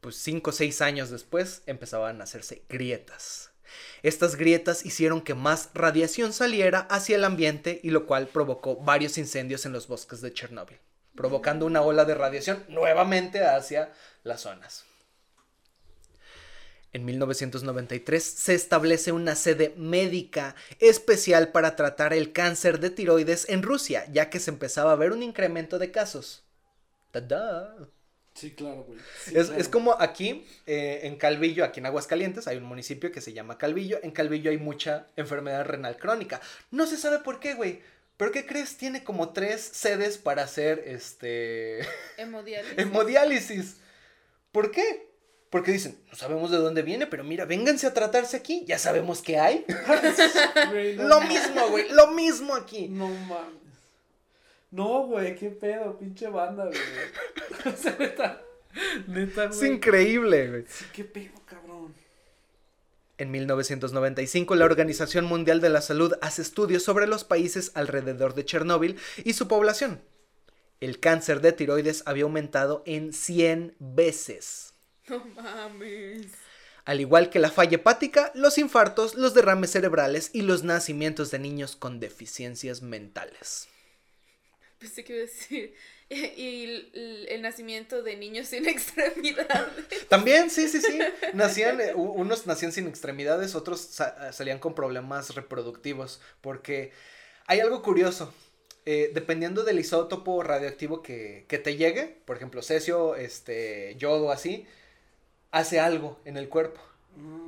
S1: pues 5 o 6 años después empezaban a hacerse grietas. Estas grietas hicieron que más radiación saliera hacia el ambiente y lo cual provocó varios incendios en los bosques de Chernóbil provocando una ola de radiación nuevamente hacia las zonas. En 1993 se establece una sede médica especial para tratar el cáncer de tiroides en Rusia, ya que se empezaba a ver un incremento de casos. ¡Tada!
S3: Sí, claro, güey.
S1: es, como aquí, eh, en Calvillo, aquí en Aguascalientes, hay un municipio que se llama Calvillo. En Calvillo hay mucha enfermedad renal crónica. No se sabe por qué, güey. ¿Pero qué crees? Tiene como tres sedes para hacer este.
S2: Hemodiálisis.
S1: Hemodiálisis. ¿Por qué? Porque dicen, no sabemos de dónde viene, pero mira, vénganse a tratarse aquí, ya sabemos qué hay. lo mismo, güey, lo mismo aquí.
S3: No mames. No, güey, qué pedo, pinche banda, güey. neta, neta, güey.
S1: Es increíble, güey.
S3: Sí, qué pedo, cabrón.
S1: En 1995, la Organización Mundial de la Salud hace estudios sobre los países alrededor de Chernóbil y su población. El cáncer de tiroides había aumentado en 100 veces.
S2: No mames.
S1: Al igual que la falla hepática, los infartos, los derrames cerebrales y los nacimientos de niños con deficiencias mentales.
S2: Pensé que iba a decir y el, nacimiento de niños sin extremidades.
S1: También, sí, sí, sí. Nacían, eh, unos nacían sin extremidades, otros salían con problemas reproductivos. Porque hay algo curioso. Eh, dependiendo del isótopo radioactivo que, que, te llegue, por ejemplo, cesio, este, yodo, así, hace algo en el cuerpo.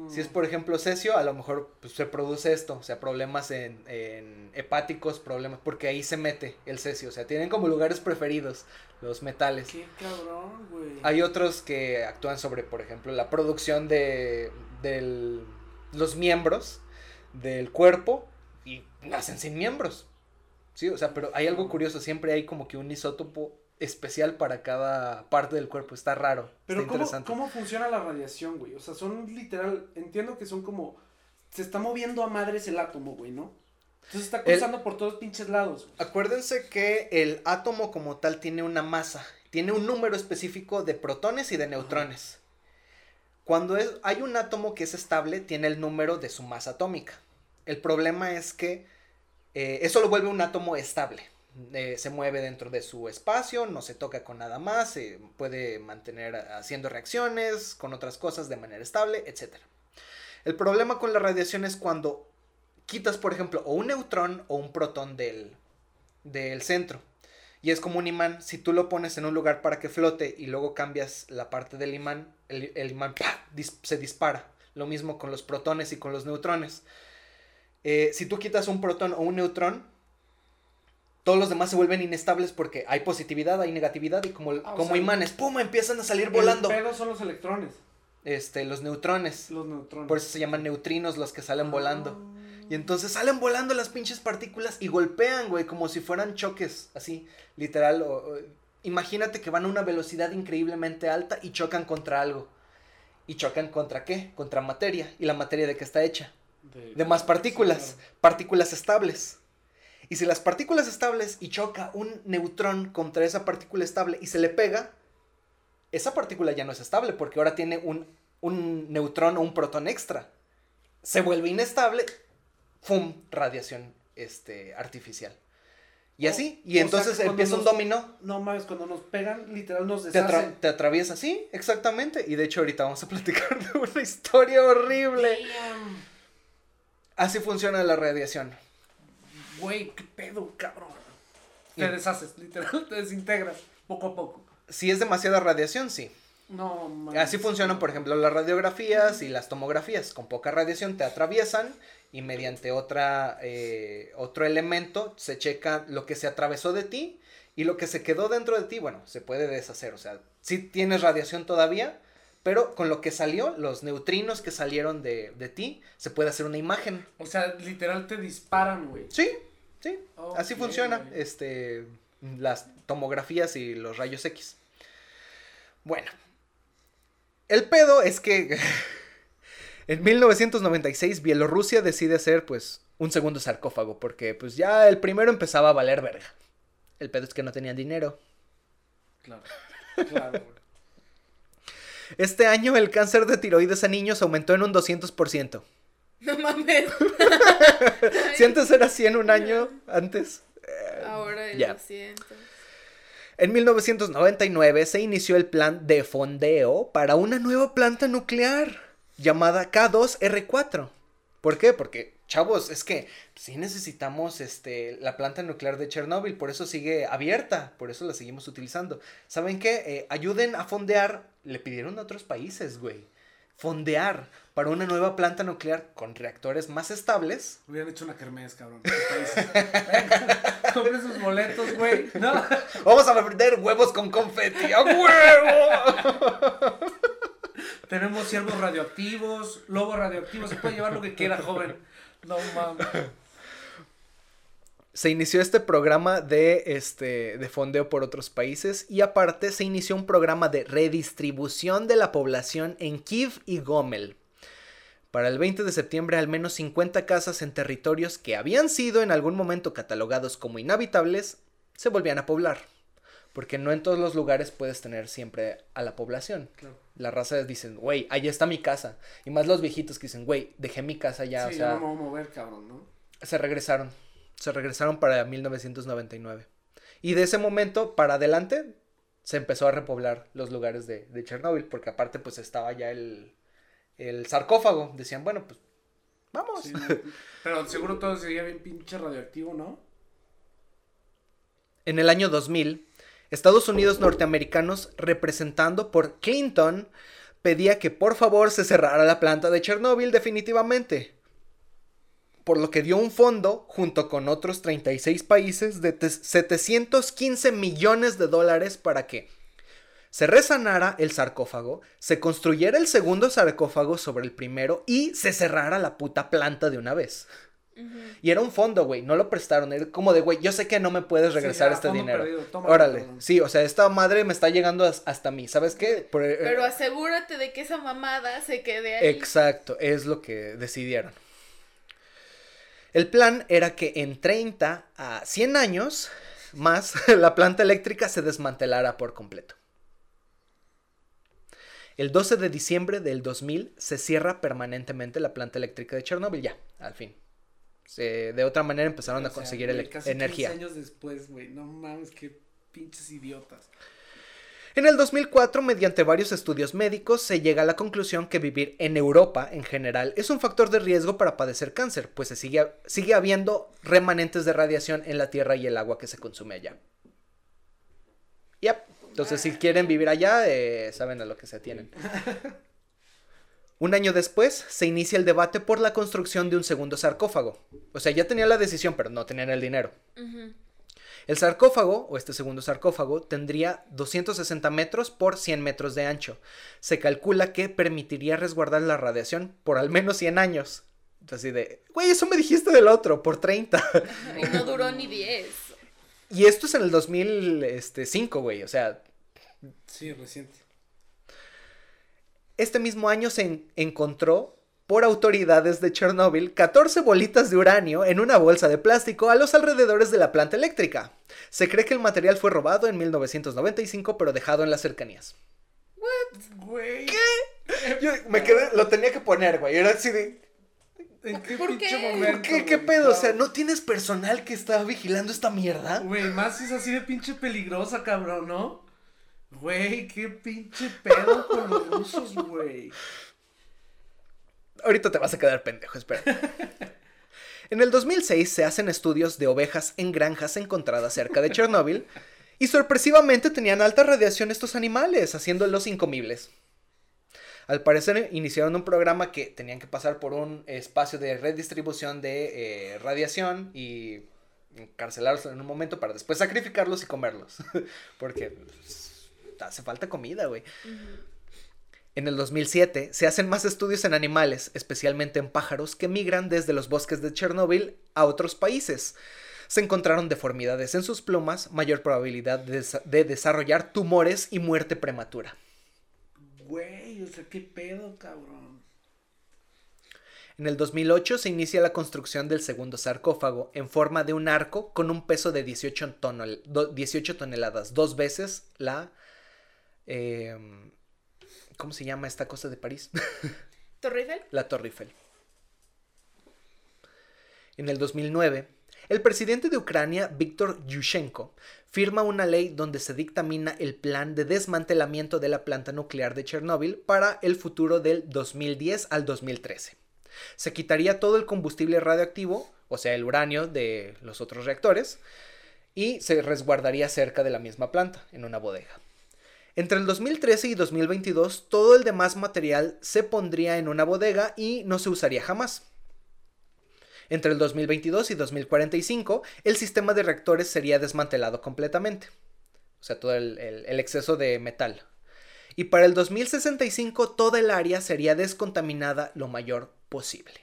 S1: Si es, por ejemplo, cesio, a lo mejor pues, se produce esto, o sea, problemas en, en, hepáticos, problemas, porque ahí se mete el cesio, o sea, tienen como lugares preferidos los metales.
S3: Qué cabrón, güey.
S1: Hay otros que actúan sobre, por ejemplo, la producción de del, los miembros del cuerpo y nacen sin miembros. Sí, o sea, pero hay algo curioso, siempre hay como que un isótopo especial para cada parte del cuerpo. Está raro.
S3: Pero
S1: está
S3: ¿cómo,
S1: interesante.
S3: ¿cómo funciona la radiación, güey? O sea, son literal, entiendo que son como, se está moviendo a madres el átomo, güey, ¿no? Entonces está cruzando por todos pinches lados.
S1: Acuérdense que el átomo como tal tiene una masa, tiene un número específico de protones y de neutrones. Cuando es, hay un átomo que es estable, tiene el número de su masa atómica. El problema es que eh, eso lo vuelve un átomo estable. Eh, se mueve dentro de su espacio, no se toca con nada más, se puede mantener haciendo reacciones con otras cosas de manera estable, etc. El problema con la radiación es cuando quitas, por ejemplo, o un neutrón o un protón del, del centro. Y es como un imán, si tú lo pones en un lugar para que flote y luego cambias la parte del imán, el, imán se dispara. Lo mismo con los protones y con los neutrones. Eh, si tú quitas un protón o un neutrón, todos los demás se vuelven inestables porque hay positividad, hay negatividad y como,
S3: Ah,
S1: como
S3: sea,
S1: imanes, ¡pum! empiezan a salir volando.
S3: El pedo son los electrones.
S1: Este, los neutrones.
S3: Los neutrones.
S1: Por eso se llaman neutrinos los que salen volando.
S3: Ah.
S1: Y entonces salen volando las pinches partículas y golpean, güey, como si fueran choques, así, literal. o- o- imagínate que van a una velocidad increíblemente alta y chocan contra algo. ¿Y chocan contra qué? Contra materia. ¿Y la materia de qué está hecha? De más partículas,
S3: Sí, claro.
S1: partículas estables. Y si las partículas estables y choca un neutrón contra esa partícula estable y se le pega, esa partícula ya no es estable porque ahora tiene un, un neutrón o un protón extra. Se vuelve inestable, ¡fum! Radiación este, artificial. Y así, y
S3: O
S1: entonces
S3: sea,
S1: empieza un dominó.
S3: No mames, cuando nos pegan, literal nos
S1: Te,
S3: deshacen.
S1: atra- te atraviesa, sí, exactamente. Y de hecho ahorita vamos a platicar de una historia horrible.
S3: Damn.
S1: Así funciona la radiación.
S3: Güey, qué pedo, cabrón. Te deshaces, literal, te desintegras poco a poco.
S1: Si es demasiada radiación, sí.
S3: No mames.
S1: Así funcionan, por ejemplo, las radiografías y las tomografías. Con poca radiación te atraviesan y mediante otra, eh, otro elemento se checa lo que se atravesó de ti y lo que se quedó dentro de ti, bueno, se puede deshacer. O sea, sí tienes radiación todavía, pero con lo que salió, los neutrinos que salieron de, de ti, se puede hacer una imagen.
S3: O sea, literal te disparan, güey.
S1: Sí, sí, así funciona este, las tomografías y los rayos X. Bueno, el pedo es que en 1996 Bielorrusia decide hacer pues un segundo sarcófago porque pues ya el primero empezaba a valer verga. El pedo es que no tenían dinero.
S3: Claro. Claro.
S1: Este año el cáncer de tiroides a niños aumentó en un 200%.
S2: No mames.
S1: Si antes era 100 un año antes,
S2: Ahora el
S1: Ya.
S2: 200.
S1: En 1999 se inició el plan de fondeo para una nueva planta nuclear llamada K2R4. ¿Por qué? Porque, chavos, es que sí necesitamos este, la planta nuclear de Chernóbil, por eso sigue abierta, por eso la seguimos utilizando. ¿Saben qué? Eh, ayuden a fondear, le pidieron a otros países, güey. Fondear para una nueva planta nuclear con reactores más estables.
S3: Hubieran hecho una kermés, cabrón. Compren sus boletos, güey. No.
S1: Vamos a vender huevos con confeti, ¡a huevo!
S3: Tenemos ciervos radioactivos, lobos radioactivos. Se puede llevar lo que quiera, joven. No mames.
S1: Se inició este programa de, este, de fondeo por otros países y aparte se inició un programa de redistribución de la población en Kiev y Gomel. Para el 20 de septiembre al menos 50 casas en territorios que habían sido en algún momento catalogados como inhabitables se volvían a poblar. Porque no en todos los lugares puedes tener siempre a la población.
S3: Claro.
S1: Las razas dicen, güey, allá está mi casa. Y más los viejitos que dicen, güey, dejé mi casa ya.
S3: sí,
S1: o sea,
S3: ya no me voy a mover, cabrón, ¿no?
S1: se regresaron. Se regresaron para 1999. Y de ese momento para adelante se empezó a repoblar los lugares de, de Chernóbil. Porque aparte pues estaba ya el, el sarcófago. Decían, bueno, pues vamos.
S3: Sí. Pero seguro todo sería bien pinche radioactivo, ¿no?
S1: En el año 2000, Estados Unidos norteamericanos, representando por Clinton, pedía que por favor se cerrara la planta de Chernóbil definitivamente. Por lo que dio un fondo, junto con otros 36 países, de te- 715 millones de dólares para que se resanara el sarcófago, se construyera el segundo sarcófago sobre el primero y se cerrara la puta planta de una vez. Y era un fondo, güey, no lo prestaron. Era como de, güey, yo sé que no me puedes
S3: Sí,
S1: regresar
S3: ya,
S1: este dinero.
S3: perdido, tómalo,
S1: Órale, sí, o sea, esta madre me está llegando as- hasta mí. ¿Sabes qué? Por- eh,
S2: Pero asegúrate de que esa mamada se quede ahí.
S1: Exacto, es lo que decidieron. El plan era que en 30 a 100 años más la planta eléctrica se desmantelara por completo. El 12 de diciembre del 2000 se cierra permanentemente la planta eléctrica de Chernóbil, ya, al fin. Se- de otra manera empezaron a
S3: O sea,
S1: conseguir
S3: güey,
S1: ele-
S3: casi
S1: energía.
S3: 15 años después, güey. No mames, qué pinches idiotas.
S1: En el 2004, mediante varios estudios médicos, se llega a la conclusión que vivir en Europa, en general, es un factor de riesgo para padecer cáncer, pues se sigue, sigue habiendo remanentes de radiación en la tierra y el agua que se consume allá. Yep. Entonces, si quieren vivir allá, eh, saben a lo que se tienen. Un año después, se inicia el debate por la construcción de un segundo sarcófago. O sea, ya tenían la decisión, pero no tenían el dinero. El sarcófago, o este segundo sarcófago, tendría 260 metros por 100 metros de ancho. Se calcula que permitiría resguardar la radiación por al menos 100 años. Así de, güey, eso me dijiste del otro, por 30.
S2: Y no duró ni 10.
S1: y esto es en el 2005, güey, o sea,
S3: Sí, reciente.
S1: este mismo año se en- encontró por autoridades de Chernóbil 14 bolitas de uranio en una bolsa de plástico a los alrededores de la planta eléctrica. Se cree que el material fue robado en 1995 pero dejado en las cercanías.
S3: What? Güey.
S1: ¿Qué? Yo me quedé, lo tenía que poner, güey. Era así de.
S3: ¿En qué
S2: ¿Por
S3: pinche
S2: qué?
S3: momento?
S1: ¿Por qué? ¿Qué
S3: güey?
S1: pedo? O sea, ¿no tienes personal que está vigilando esta mierda?
S3: Güey, más si es así de pinche peligrosa, cabrón, ¿no? Güey, qué pinche pedo con los rusos, güey.
S1: Ahorita te vas a quedar pendejo, espera. En el 2006 se hacen estudios de ovejas en granjas encontradas cerca de Chernóbil y sorpresivamente tenían alta radiación estos animales, haciéndolos incomibles. Al parecer iniciaron un programa que tenían que pasar por un espacio de redistribución de eh, radiación y encarcelarlos en un momento para después sacrificarlos y comerlos. Porque pues, hace falta comida, güey. En el 2007 se hacen más estudios en animales, especialmente en pájaros, que migran desde los bosques de Chernóbil a otros países. Se encontraron deformidades en sus plumas, mayor probabilidad de, desa- de desarrollar tumores y muerte prematura.
S3: Güey, o sea, qué pedo, cabrón.
S1: En el 2008 se inicia la construcción del segundo sarcófago en forma de un arco con un peso de 18, tonel- do- 18 toneladas, dos veces la... em, ¿Cómo se llama esta cosa de París?
S2: ¿Torre Eiffel?
S1: la Torre Eiffel. En el 2009, el presidente de Ucrania, Víctor Yushchenko, firma una ley donde se dictamina el plan de desmantelamiento de la planta nuclear de Chernóbil para el futuro del 2010 al 2013. Se quitaría todo el combustible radioactivo, o sea, el uranio de los otros reactores, y se resguardaría cerca de la misma planta, en una bodega. Entre el 2013 y 2022, todo el demás material se pondría en una bodega y no se usaría jamás. Entre el 2022 y 2045, el sistema de reactores sería desmantelado completamente. O sea, todo el, exceso de metal. Y para el 2065, toda el área sería descontaminada lo mayor posible.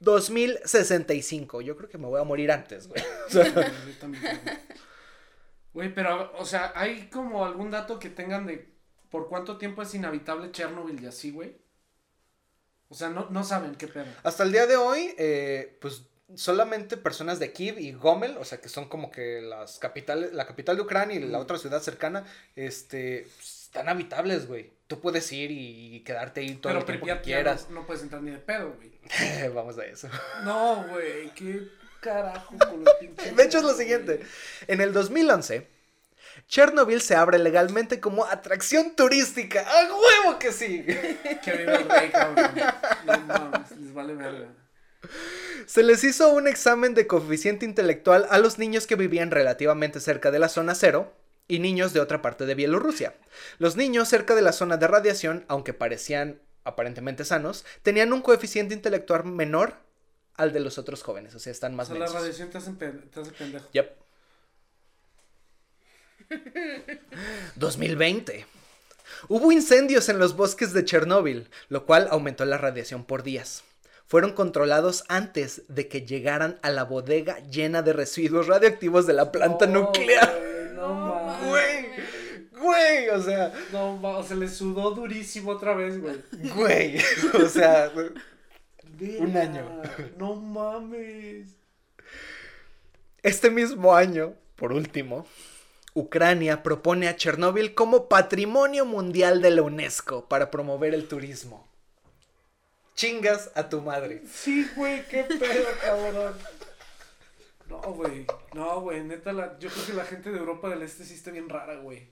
S1: 2065. Yo creo que me voy a morir antes, güey. O sea.
S3: Güey, pero, o sea, ¿hay como algún dato que tengan de por cuánto tiempo es inhabitable Chernobyl y así, güey? O sea, no, no saben qué pedo.
S1: Hasta el día de hoy, eh, pues solamente personas de Kiev y Gomel, o sea que son como que las capitales, la capital de Ucrania y la
S3: Mm.
S1: otra ciudad cercana, este, pues, están habitables, güey. Tú puedes ir y quedarte ahí todo
S3: Pero
S1: el tiempo que quieras.
S3: no, no puedes entrar ni de pedo, güey.
S1: Vamos a eso.
S3: No, güey, qué carajo con los pinches.
S1: De hecho es lo siguiente. En el 2011, Chernobyl se abre legalmente como atracción turística. ¡A huevo que sí!
S3: Que vive el rey, cabrón. No mames, les vale verga.
S1: Se les hizo un examen de coeficiente intelectual a los niños que vivían relativamente cerca de la zona cero y niños de otra parte de Bielorrusia. Los niños cerca de la zona de radiación, aunque parecían aparentemente sanos, tenían un coeficiente intelectual menor al de los otros jóvenes, o sea, están
S3: O
S1: más
S3: sea, la radiación te hace, te hace pendejo.
S1: Yep. 2020. Hubo incendios en los bosques de Chernóbil, lo cual aumentó la radiación por días. Fueron controlados antes de que llegaran a la bodega llena de residuos radioactivos de la planta nuclear.
S3: güey, No.
S1: Güey, güey, o sea,
S3: No, se le sudó durísimo otra vez, güey.
S1: güey, o sea, Un año.
S3: No mames.
S1: Este mismo año, por último, Ucrania propone a Chernóbil como Patrimonio Mundial de la UNESCO para promover el turismo. Chingas a tu madre.
S3: Sí, güey, qué pedo, cabrón. No, güey. No, güey, neta, la, yo creo que la gente de Europa del Este sí está bien rara, güey.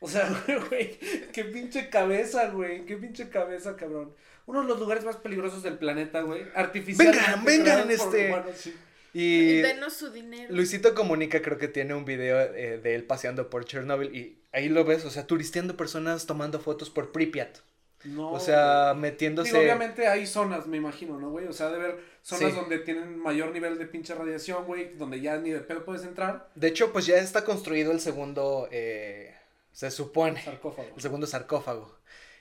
S3: O sea, güey, qué pinche cabeza, güey. Qué pinche cabeza, cabrón. Uno de los lugares más peligrosos del planeta, güey. Artificialmente.
S1: Vengan, vengan, este.
S3: humanos, sí.
S1: Y
S2: Denos su dinero.
S1: Luisito Comunica creo que tiene un video eh, de él paseando por Chernóbil y ahí lo ves, o sea, turisteando personas tomando fotos por Pripyat.
S3: No,
S1: O sea,
S3: güey.
S1: metiéndose...
S3: Digo, obviamente hay zonas, me imagino, ¿no, güey? O sea, de ver zonas
S1: Sí.
S3: donde tienen mayor nivel de pinche radiación, güey, donde ya ni de pedo puedes entrar.
S1: De hecho, pues ya está construido el segundo, eh, se supone,
S3: Sarcófago.
S1: el segundo sarcófago.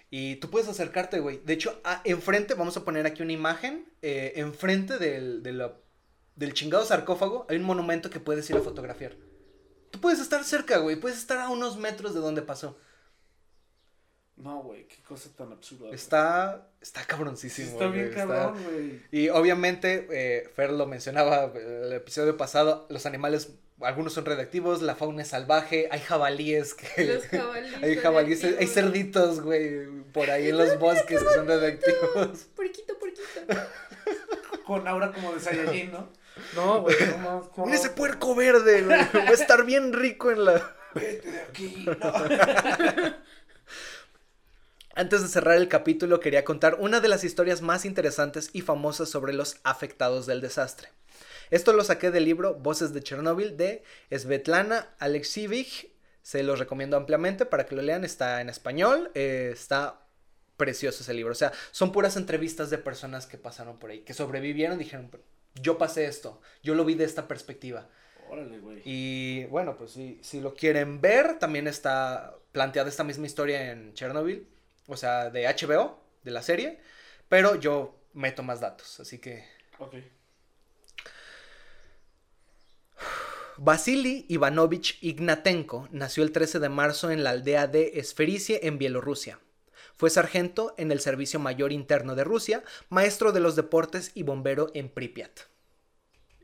S1: Y tú puedes acercarte, güey. De hecho, a- enfrente, vamos a poner aquí una imagen, eh, enfrente del, del chingado sarcófago hay un monumento que puedes ir a fotografiar. Tú puedes estar cerca, güey, puedes estar a unos metros de donde pasó.
S3: No, güey, qué cosa tan absurda.
S1: Está, está cabroncísimo.
S3: Está bien cabrón, güey.
S1: Y obviamente, eh, Fer lo mencionaba el episodio pasado, los animales, algunos son radioactivos, la fauna es salvaje, hay jabalíes que...
S2: Los jabalíes.
S1: Hay jabalíes, hay cerditos, güey, por ahí en los bosques que son radioactivos.
S2: Porquito, porquito.
S3: Con aura como de Saiyajin, ¿no? No, güey, no más. no.
S1: Mira ese puerco verde, güey, va a estar bien rico en la...
S3: Vete de aquí, no.
S1: Antes de cerrar el capítulo quería contar una de las historias más interesantes y famosas sobre los afectados del desastre. Esto lo saqué del libro Voces de Chernóbil de Svetlana Alexievich. Se los recomiendo ampliamente para que lo lean. Está en español. eh, está precioso ese libro. O sea, son puras entrevistas de personas que pasaron por ahí, que sobrevivieron. Dijeron, yo pasé esto. Yo lo vi de esta perspectiva.
S3: Órale, güey.
S1: Y bueno, pues si, si lo quieren ver, también está planteada esta misma historia en Chernobyl, o sea, de HBO, de la serie, pero yo meto más datos, así que...
S3: Ok.
S1: Vasily Ivanovich Ignatenko nació el 13 de marzo en la aldea de Esfericie, en Bielorrusia. Fue sargento en el Servicio Mayor Interno de Rusia, maestro de los deportes y bombero en Pripyat.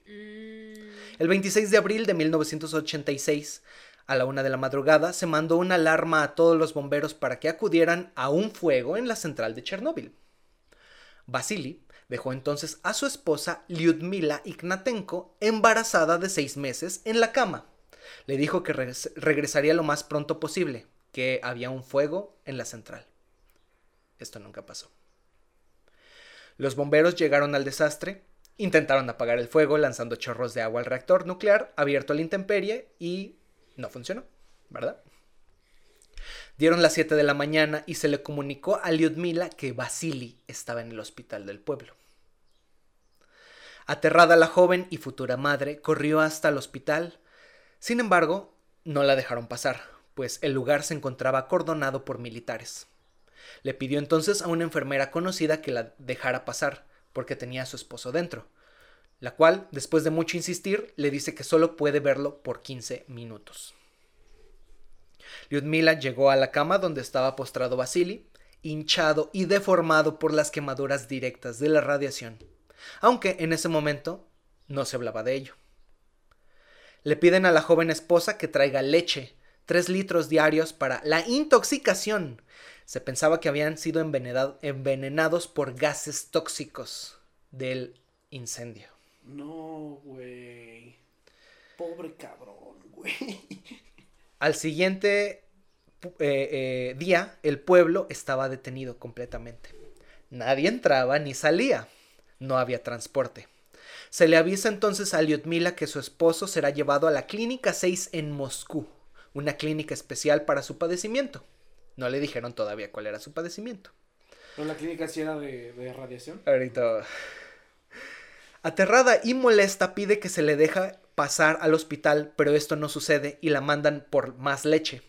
S2: Mm,
S1: El 26 de abril de 1986, a la una de la madrugada, se mandó una alarma a todos los bomberos para que acudieran a un fuego en la central de Chernóbil. Vasily dejó entonces a su esposa Lyudmila Ignatenko embarazada de seis meses en la cama. Le dijo que regres- regresaría lo más pronto posible, que había un fuego en la central. Esto nunca pasó. Los bomberos llegaron al desastre, intentaron apagar el fuego lanzando chorros de agua al reactor nuclear abierto a la intemperie y no funcionó, ¿verdad? Dieron las 7 de la mañana y se le comunicó a Lyudmila que Vasily estaba en el hospital del pueblo. Aterrada la joven y futura madre corrió hasta el hospital. Sin embargo, no la dejaron pasar, pues el lugar se encontraba acordonado por militares. Le pidió entonces a una enfermera conocida que la dejara pasar, porque tenía a su esposo dentro, la cual, después de mucho insistir, le dice que solo puede verlo por 15 minutos. Lyudmila llegó a la cama donde estaba postrado Vasily, hinchado y deformado por las quemaduras directas de la radiación, aunque en ese momento no se hablaba de ello. Le piden a la joven esposa que traiga leche, tres litros diarios para la intoxicación. Se pensaba que habían sido envenenado- envenenados por gases tóxicos del incendio.
S3: No, güey. Pobre cabrón, güey.
S1: Al siguiente eh, eh, día, el pueblo estaba detenido completamente. Nadie entraba ni salía. No había transporte. Se le avisa entonces a Lyudmila que su esposo será llevado a la Clínica 6 en Moscú, una clínica especial para su padecimiento. No le dijeron todavía cuál era su padecimiento.
S3: Pero la clínica sí era de, de radiación.
S1: Ahorita. Aterrada y molesta pide que se le deja pasar al hospital, pero esto no sucede y la mandan por más leche.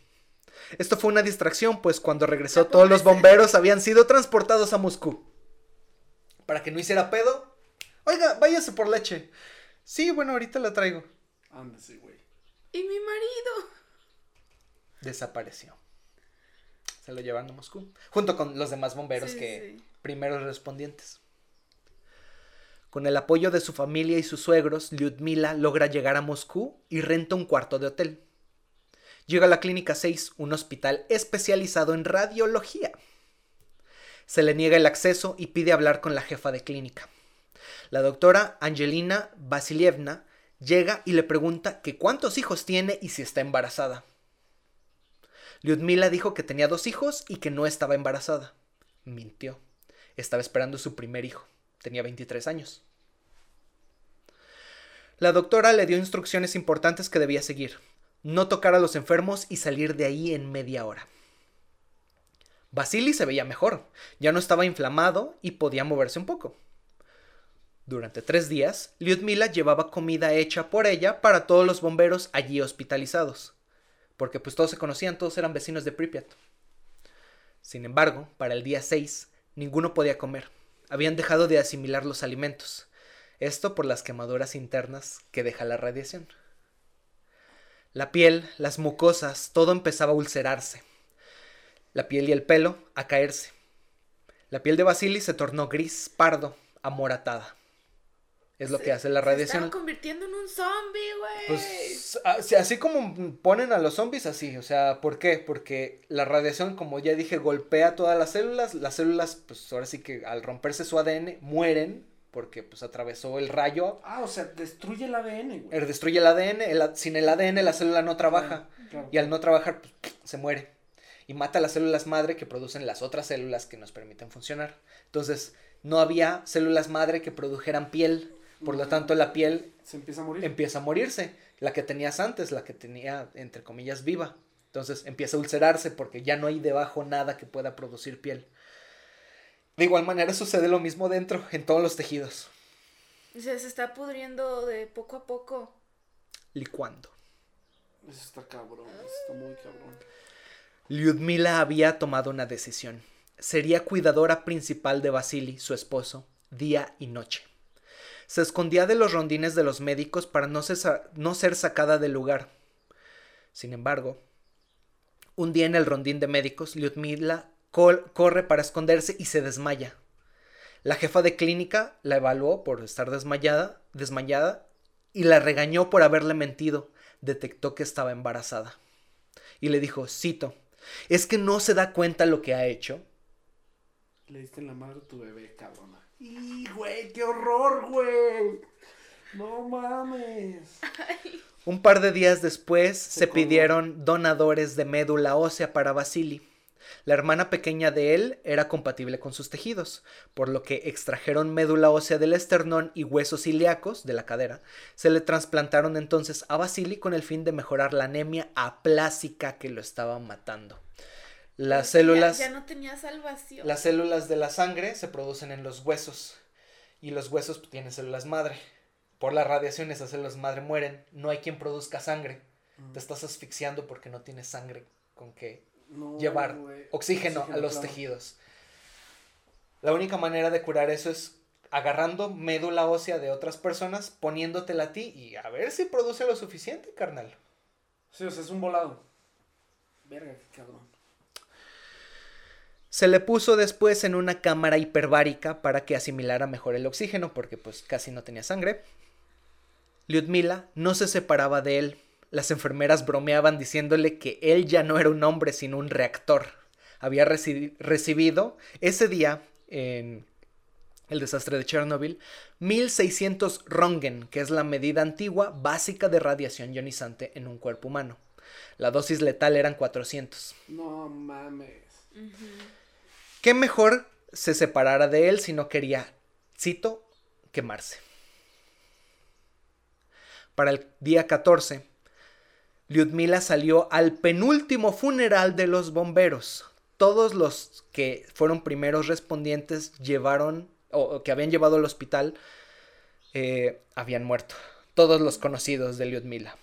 S1: Esto fue una distracción, pues cuando regresó todos los bomberos habían sido transportados a Moscú. Para que no hiciera pedo. Oiga, váyase por leche. Sí, bueno, ahorita la traigo.
S3: Ándase, güey.
S2: Y mi marido.
S1: Desapareció. Se lo llevan a Moscú. Junto con los demás bomberos
S2: Sí,
S1: que
S2: sí.
S1: primeros respondientes. Con el apoyo de su familia y sus suegros, Lyudmila logra llegar a Moscú y renta un cuarto de hotel. Llega a la Clínica 6, un hospital especializado en radiología. Se le niega el acceso y pide hablar con la jefa de clínica. La doctora Angelina Vasilievna llega y le pregunta que cuántos hijos tiene y si está embarazada. Lyudmila dijo que tenía dos hijos y que no estaba embarazada. Mintió. Estaba esperando su primer hijo. Tenía 23 años. La doctora le dio instrucciones importantes que debía seguir. No tocar a los enfermos y salir de ahí en media hora. Vasily se veía mejor. Ya no estaba inflamado y podía moverse un poco. Durante tres días, Lyudmila llevaba comida hecha por ella para todos los bomberos allí hospitalizados porque pues todos se conocían, todos eran vecinos de Pripyat. Sin embargo, para el día 6, ninguno podía comer. Habían dejado de asimilar los alimentos. Esto por las quemaduras internas que deja la radiación. La piel, las mucosas, todo empezaba a ulcerarse. la piel y el pelo a caerse. La piel de Basili se tornó gris, pardo, amoratada. Es lo que hace la
S2: Se
S1: radiación.
S2: estaba convirtiendo en un zombie, güey.
S1: Pues así, así como ponen a los zombies, así. O sea, ¿por qué? Porque la radiación, como ya dije, golpea todas las células. Las células, pues ahora sí que al romperse su ADN, mueren. Porque pues atravesó el rayo.
S3: Ah, o sea, destruye el ADN, güey.
S1: eh, Destruye el ADN. el- sin el ADN la célula no trabaja.
S3: Claro.
S1: Y al no trabajar, pues, se muere. Y mata las células madre que producen las otras células que nos permiten funcionar. Entonces, no había células madre que produjeran piel. Por lo tanto, la piel
S3: Se empieza a morir.
S1: empieza a morirse. La que tenías antes, la que tenía, entre comillas, viva. Entonces empieza a ulcerarse porque ya no hay debajo nada que pueda producir piel. De igual manera sucede lo mismo dentro, en todos los tejidos.
S2: O sea, se está pudriendo de poco a poco.
S1: Licuando.
S3: Eso está cabrón, eso está muy cabrón.
S1: Lyudmila había tomado una decisión. Sería cuidadora principal de Vasily, su esposo, día y noche. Se escondía de los rondines de los médicos para no ser, sacada del lugar. Sin embargo, un día en el rondín de médicos, Lyudmila corre para esconderse y se desmaya. La jefa de clínica la evaluó por estar desmayada, desmayada y la regañó por haberle mentido. Detectó que estaba embarazada. Y le dijo, cito, ¿es que no se da cuenta lo que ha hecho?
S3: Le diste en la madre a tu bebé, cabrona. ¡Y, güey! ¡Qué horror, güey! No mames.
S1: Un par de días después se pidieron donadores de médula ósea para Basili. La hermana pequeña de él era compatible con sus tejidos, por lo que extrajeron médula ósea del esternón y huesos ilíacos de la cadera. Se le trasplantaron entonces a Basili con el fin de mejorar la anemia aplásica que lo estaba matando. Las células
S2: Ya, no tenía salvación.
S1: Las células de la sangre se producen en los huesos y los huesos pues, tienen células madre. Por la radiación esas células madre mueren. No hay quien produzca sangre. Te estás asfixiando porque no tienes sangre con que
S3: No,
S1: llevar oxígeno, a los
S3: claro.
S1: tejidos. La única manera de curar eso es agarrando médula ósea de otras personas, poniéndotela a ti y a ver si produce lo suficiente, carnal.
S3: Sí, o sea, es un volado. Verga, qué cabrón.
S1: Se le puso después en una cámara hiperbárica para que asimilara mejor el oxígeno, porque pues casi no tenía sangre. Lyudmila no se separaba de él. Las enfermeras bromeaban diciéndole que él ya no era un hombre, sino un reactor. Había reci- recibido ese día, en el desastre de Chernobyl, 1600 Rongen, que es la medida antigua básica de radiación ionizante en un cuerpo humano. La dosis letal eran 400.
S3: No mames.
S1: ¿Qué mejor se separara de él si no quería, cito, quemarse? Para el día 14, Lyudmila salió al penúltimo funeral de los bomberos. Todos los que fueron primeros respondientes llevaron, o que habían llevado al hospital, eh, habían muerto. Todos los conocidos de Lyudmila.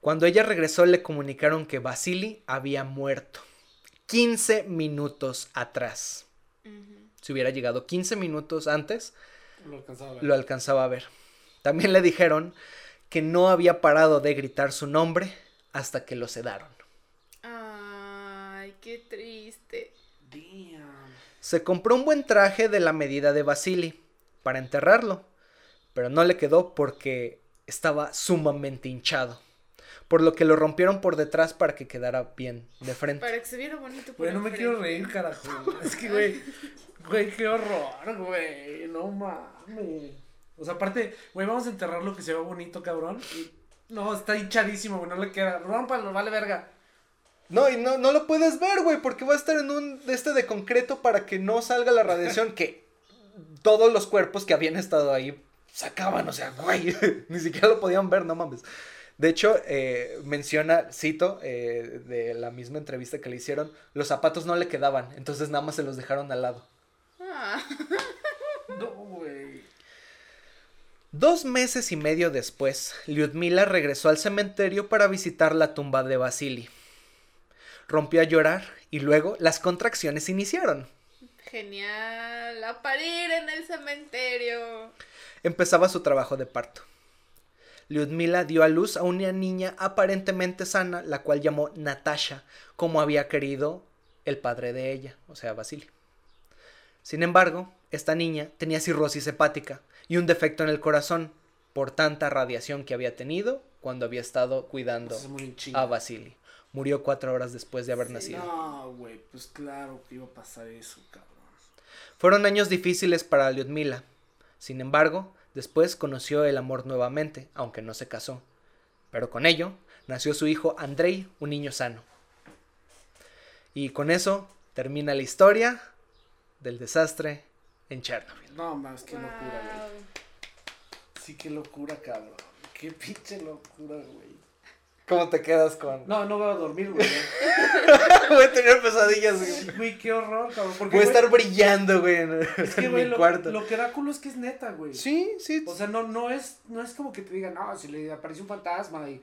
S1: Cuando ella regresó le comunicaron que Vasily había muerto. 15 minutos atrás. Si hubiera llegado 15 minutos antes,
S3: Lo alcanzaba a ver.
S1: lo alcanzaba a ver. También le dijeron que no había parado de gritar su nombre hasta que lo sedaron.
S2: Ay, qué triste.
S3: Damn.
S1: Se compró un buen traje de la medida de Basili para enterrarlo, pero no le quedó porque estaba sumamente hinchado, por lo que lo rompieron por detrás para que quedara bien de frente.
S2: Para que se viera bonito. por
S3: Güey, no me quiero reír, carajo. Es que, güey. Güey, qué horror, güey. No mames. O sea, aparte, güey, vamos a enterrar lo que se ve bonito, cabrón. Y- No, está hinchadísimo, güey. No le queda. Rómpalo, vale verga.
S1: No, y no, no lo puedes ver, güey, porque va a estar en un de este de concreto para que no salga la radiación que todos los cuerpos que habían estado ahí sacaban, o sea, güey, ni siquiera lo podían ver, no mames. De hecho, eh, menciona, cito, eh, de la misma entrevista que le hicieron, los zapatos no le quedaban, entonces nada más se los dejaron al lado.
S2: Ah,
S3: No, güey.
S1: Dos meses y medio después, Lyudmila regresó al cementerio para visitar la tumba de Vasily. Rompió a llorar y luego las contracciones iniciaron.
S2: genial. A parir en el cementerio.
S1: empezaba su trabajo de parto. Lyudmila dio a luz a una niña aparentemente sana, la cual llamó Natasha, como había querido el padre de ella, o sea, Vasily. Sin embargo, esta niña tenía cirrosis hepática y un defecto en el corazón por tanta radiación que había tenido cuando había estado cuidando
S3: Pues es
S1: a Vasily. Murió cuatro horas después de haber nacido.
S3: No, güey, pues claro que iba a pasar eso, cabrón.
S1: Fueron años difíciles para Lyudmila. Sin embargo, después conoció el amor nuevamente, aunque no se casó. Pero con ello nació su hijo Andrei, un niño sano. Y con eso termina la historia del desastre en Chernobyl.
S3: No, más, qué locura, güey. Sí, qué locura, cabrón. Qué pinche locura, güey.
S1: ¿Cómo te quedas con.?
S3: No, no voy a dormir, güey.
S1: Voy a tener pesadillas, güey.
S3: Güey, qué horror, cabrón. Porque,
S1: Voy a estar brillando, güey, en,
S3: es que,
S1: en
S3: güey,
S1: mi
S3: lo,
S1: cuarto.
S3: lo que da culo es que es neta, güey.
S1: Sí, sí.
S3: O sea, no, no, es, no es como que te digan, no, si le apareció un fantasma y...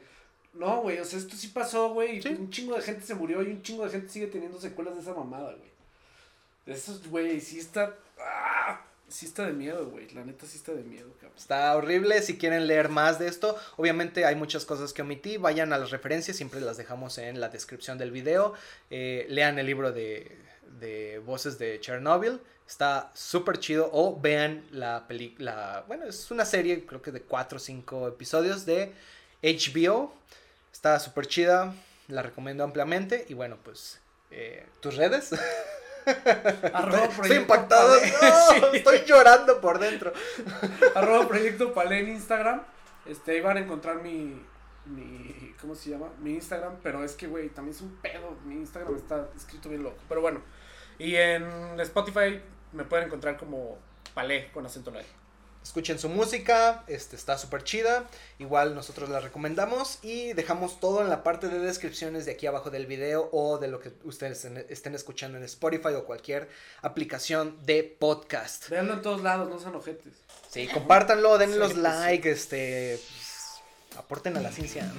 S3: No, güey, o sea, esto sí pasó, güey, y
S1: Sí.
S3: un chingo de gente se murió y un chingo de gente sigue teniendo secuelas de esa mamada, güey. Eso, güey, sí está... ¡ah! Sí está de miedo, güey, la neta sí está de miedo, cabrón.
S1: Está horrible. Si quieren leer más de esto, obviamente hay muchas cosas que omití. Vayan a las referencias, siempre las dejamos en la descripción del video. Eh, lean el libro de, de voces de Chernobyl. Está súper chido. O vean la película. Bueno, es una serie, creo que de 4 o 5 episodios de HBO. Está súper chida. La recomiendo ampliamente. Y bueno, pues. eh, ¿Tus redes?
S3: Arroba
S1: Estoy impactado. No,
S3: Sí.
S1: Estoy llorando por dentro.
S3: Arroba Proyecto Palé en Instagram. Este, ahí van a encontrar mi, mi, ¿cómo se llama? Mi Instagram, pero es que, güey, también es un pedo. Mi Instagram está escrito bien loco, pero bueno. Y en Spotify me pueden encontrar como Palé con acento en la E.
S1: Escuchen su música, este, está súper chida. Igual nosotros la recomendamos y dejamos todo en la parte de descripciones de aquí abajo del video o de lo que ustedes estén escuchando en Spotify o cualquier aplicación de podcast.
S3: Véanlo en todos lados, no sean ojetes.
S1: Sí, compártanlo, denle
S3: Sí,
S1: los
S3: pues,
S1: like, este, pues, aporten a la ciencia.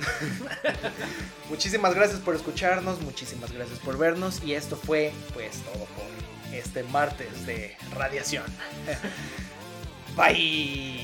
S1: muchísimas gracias por escucharnos, muchísimas gracias por vernos y esto fue pues todo por este martes de radiación. Bye.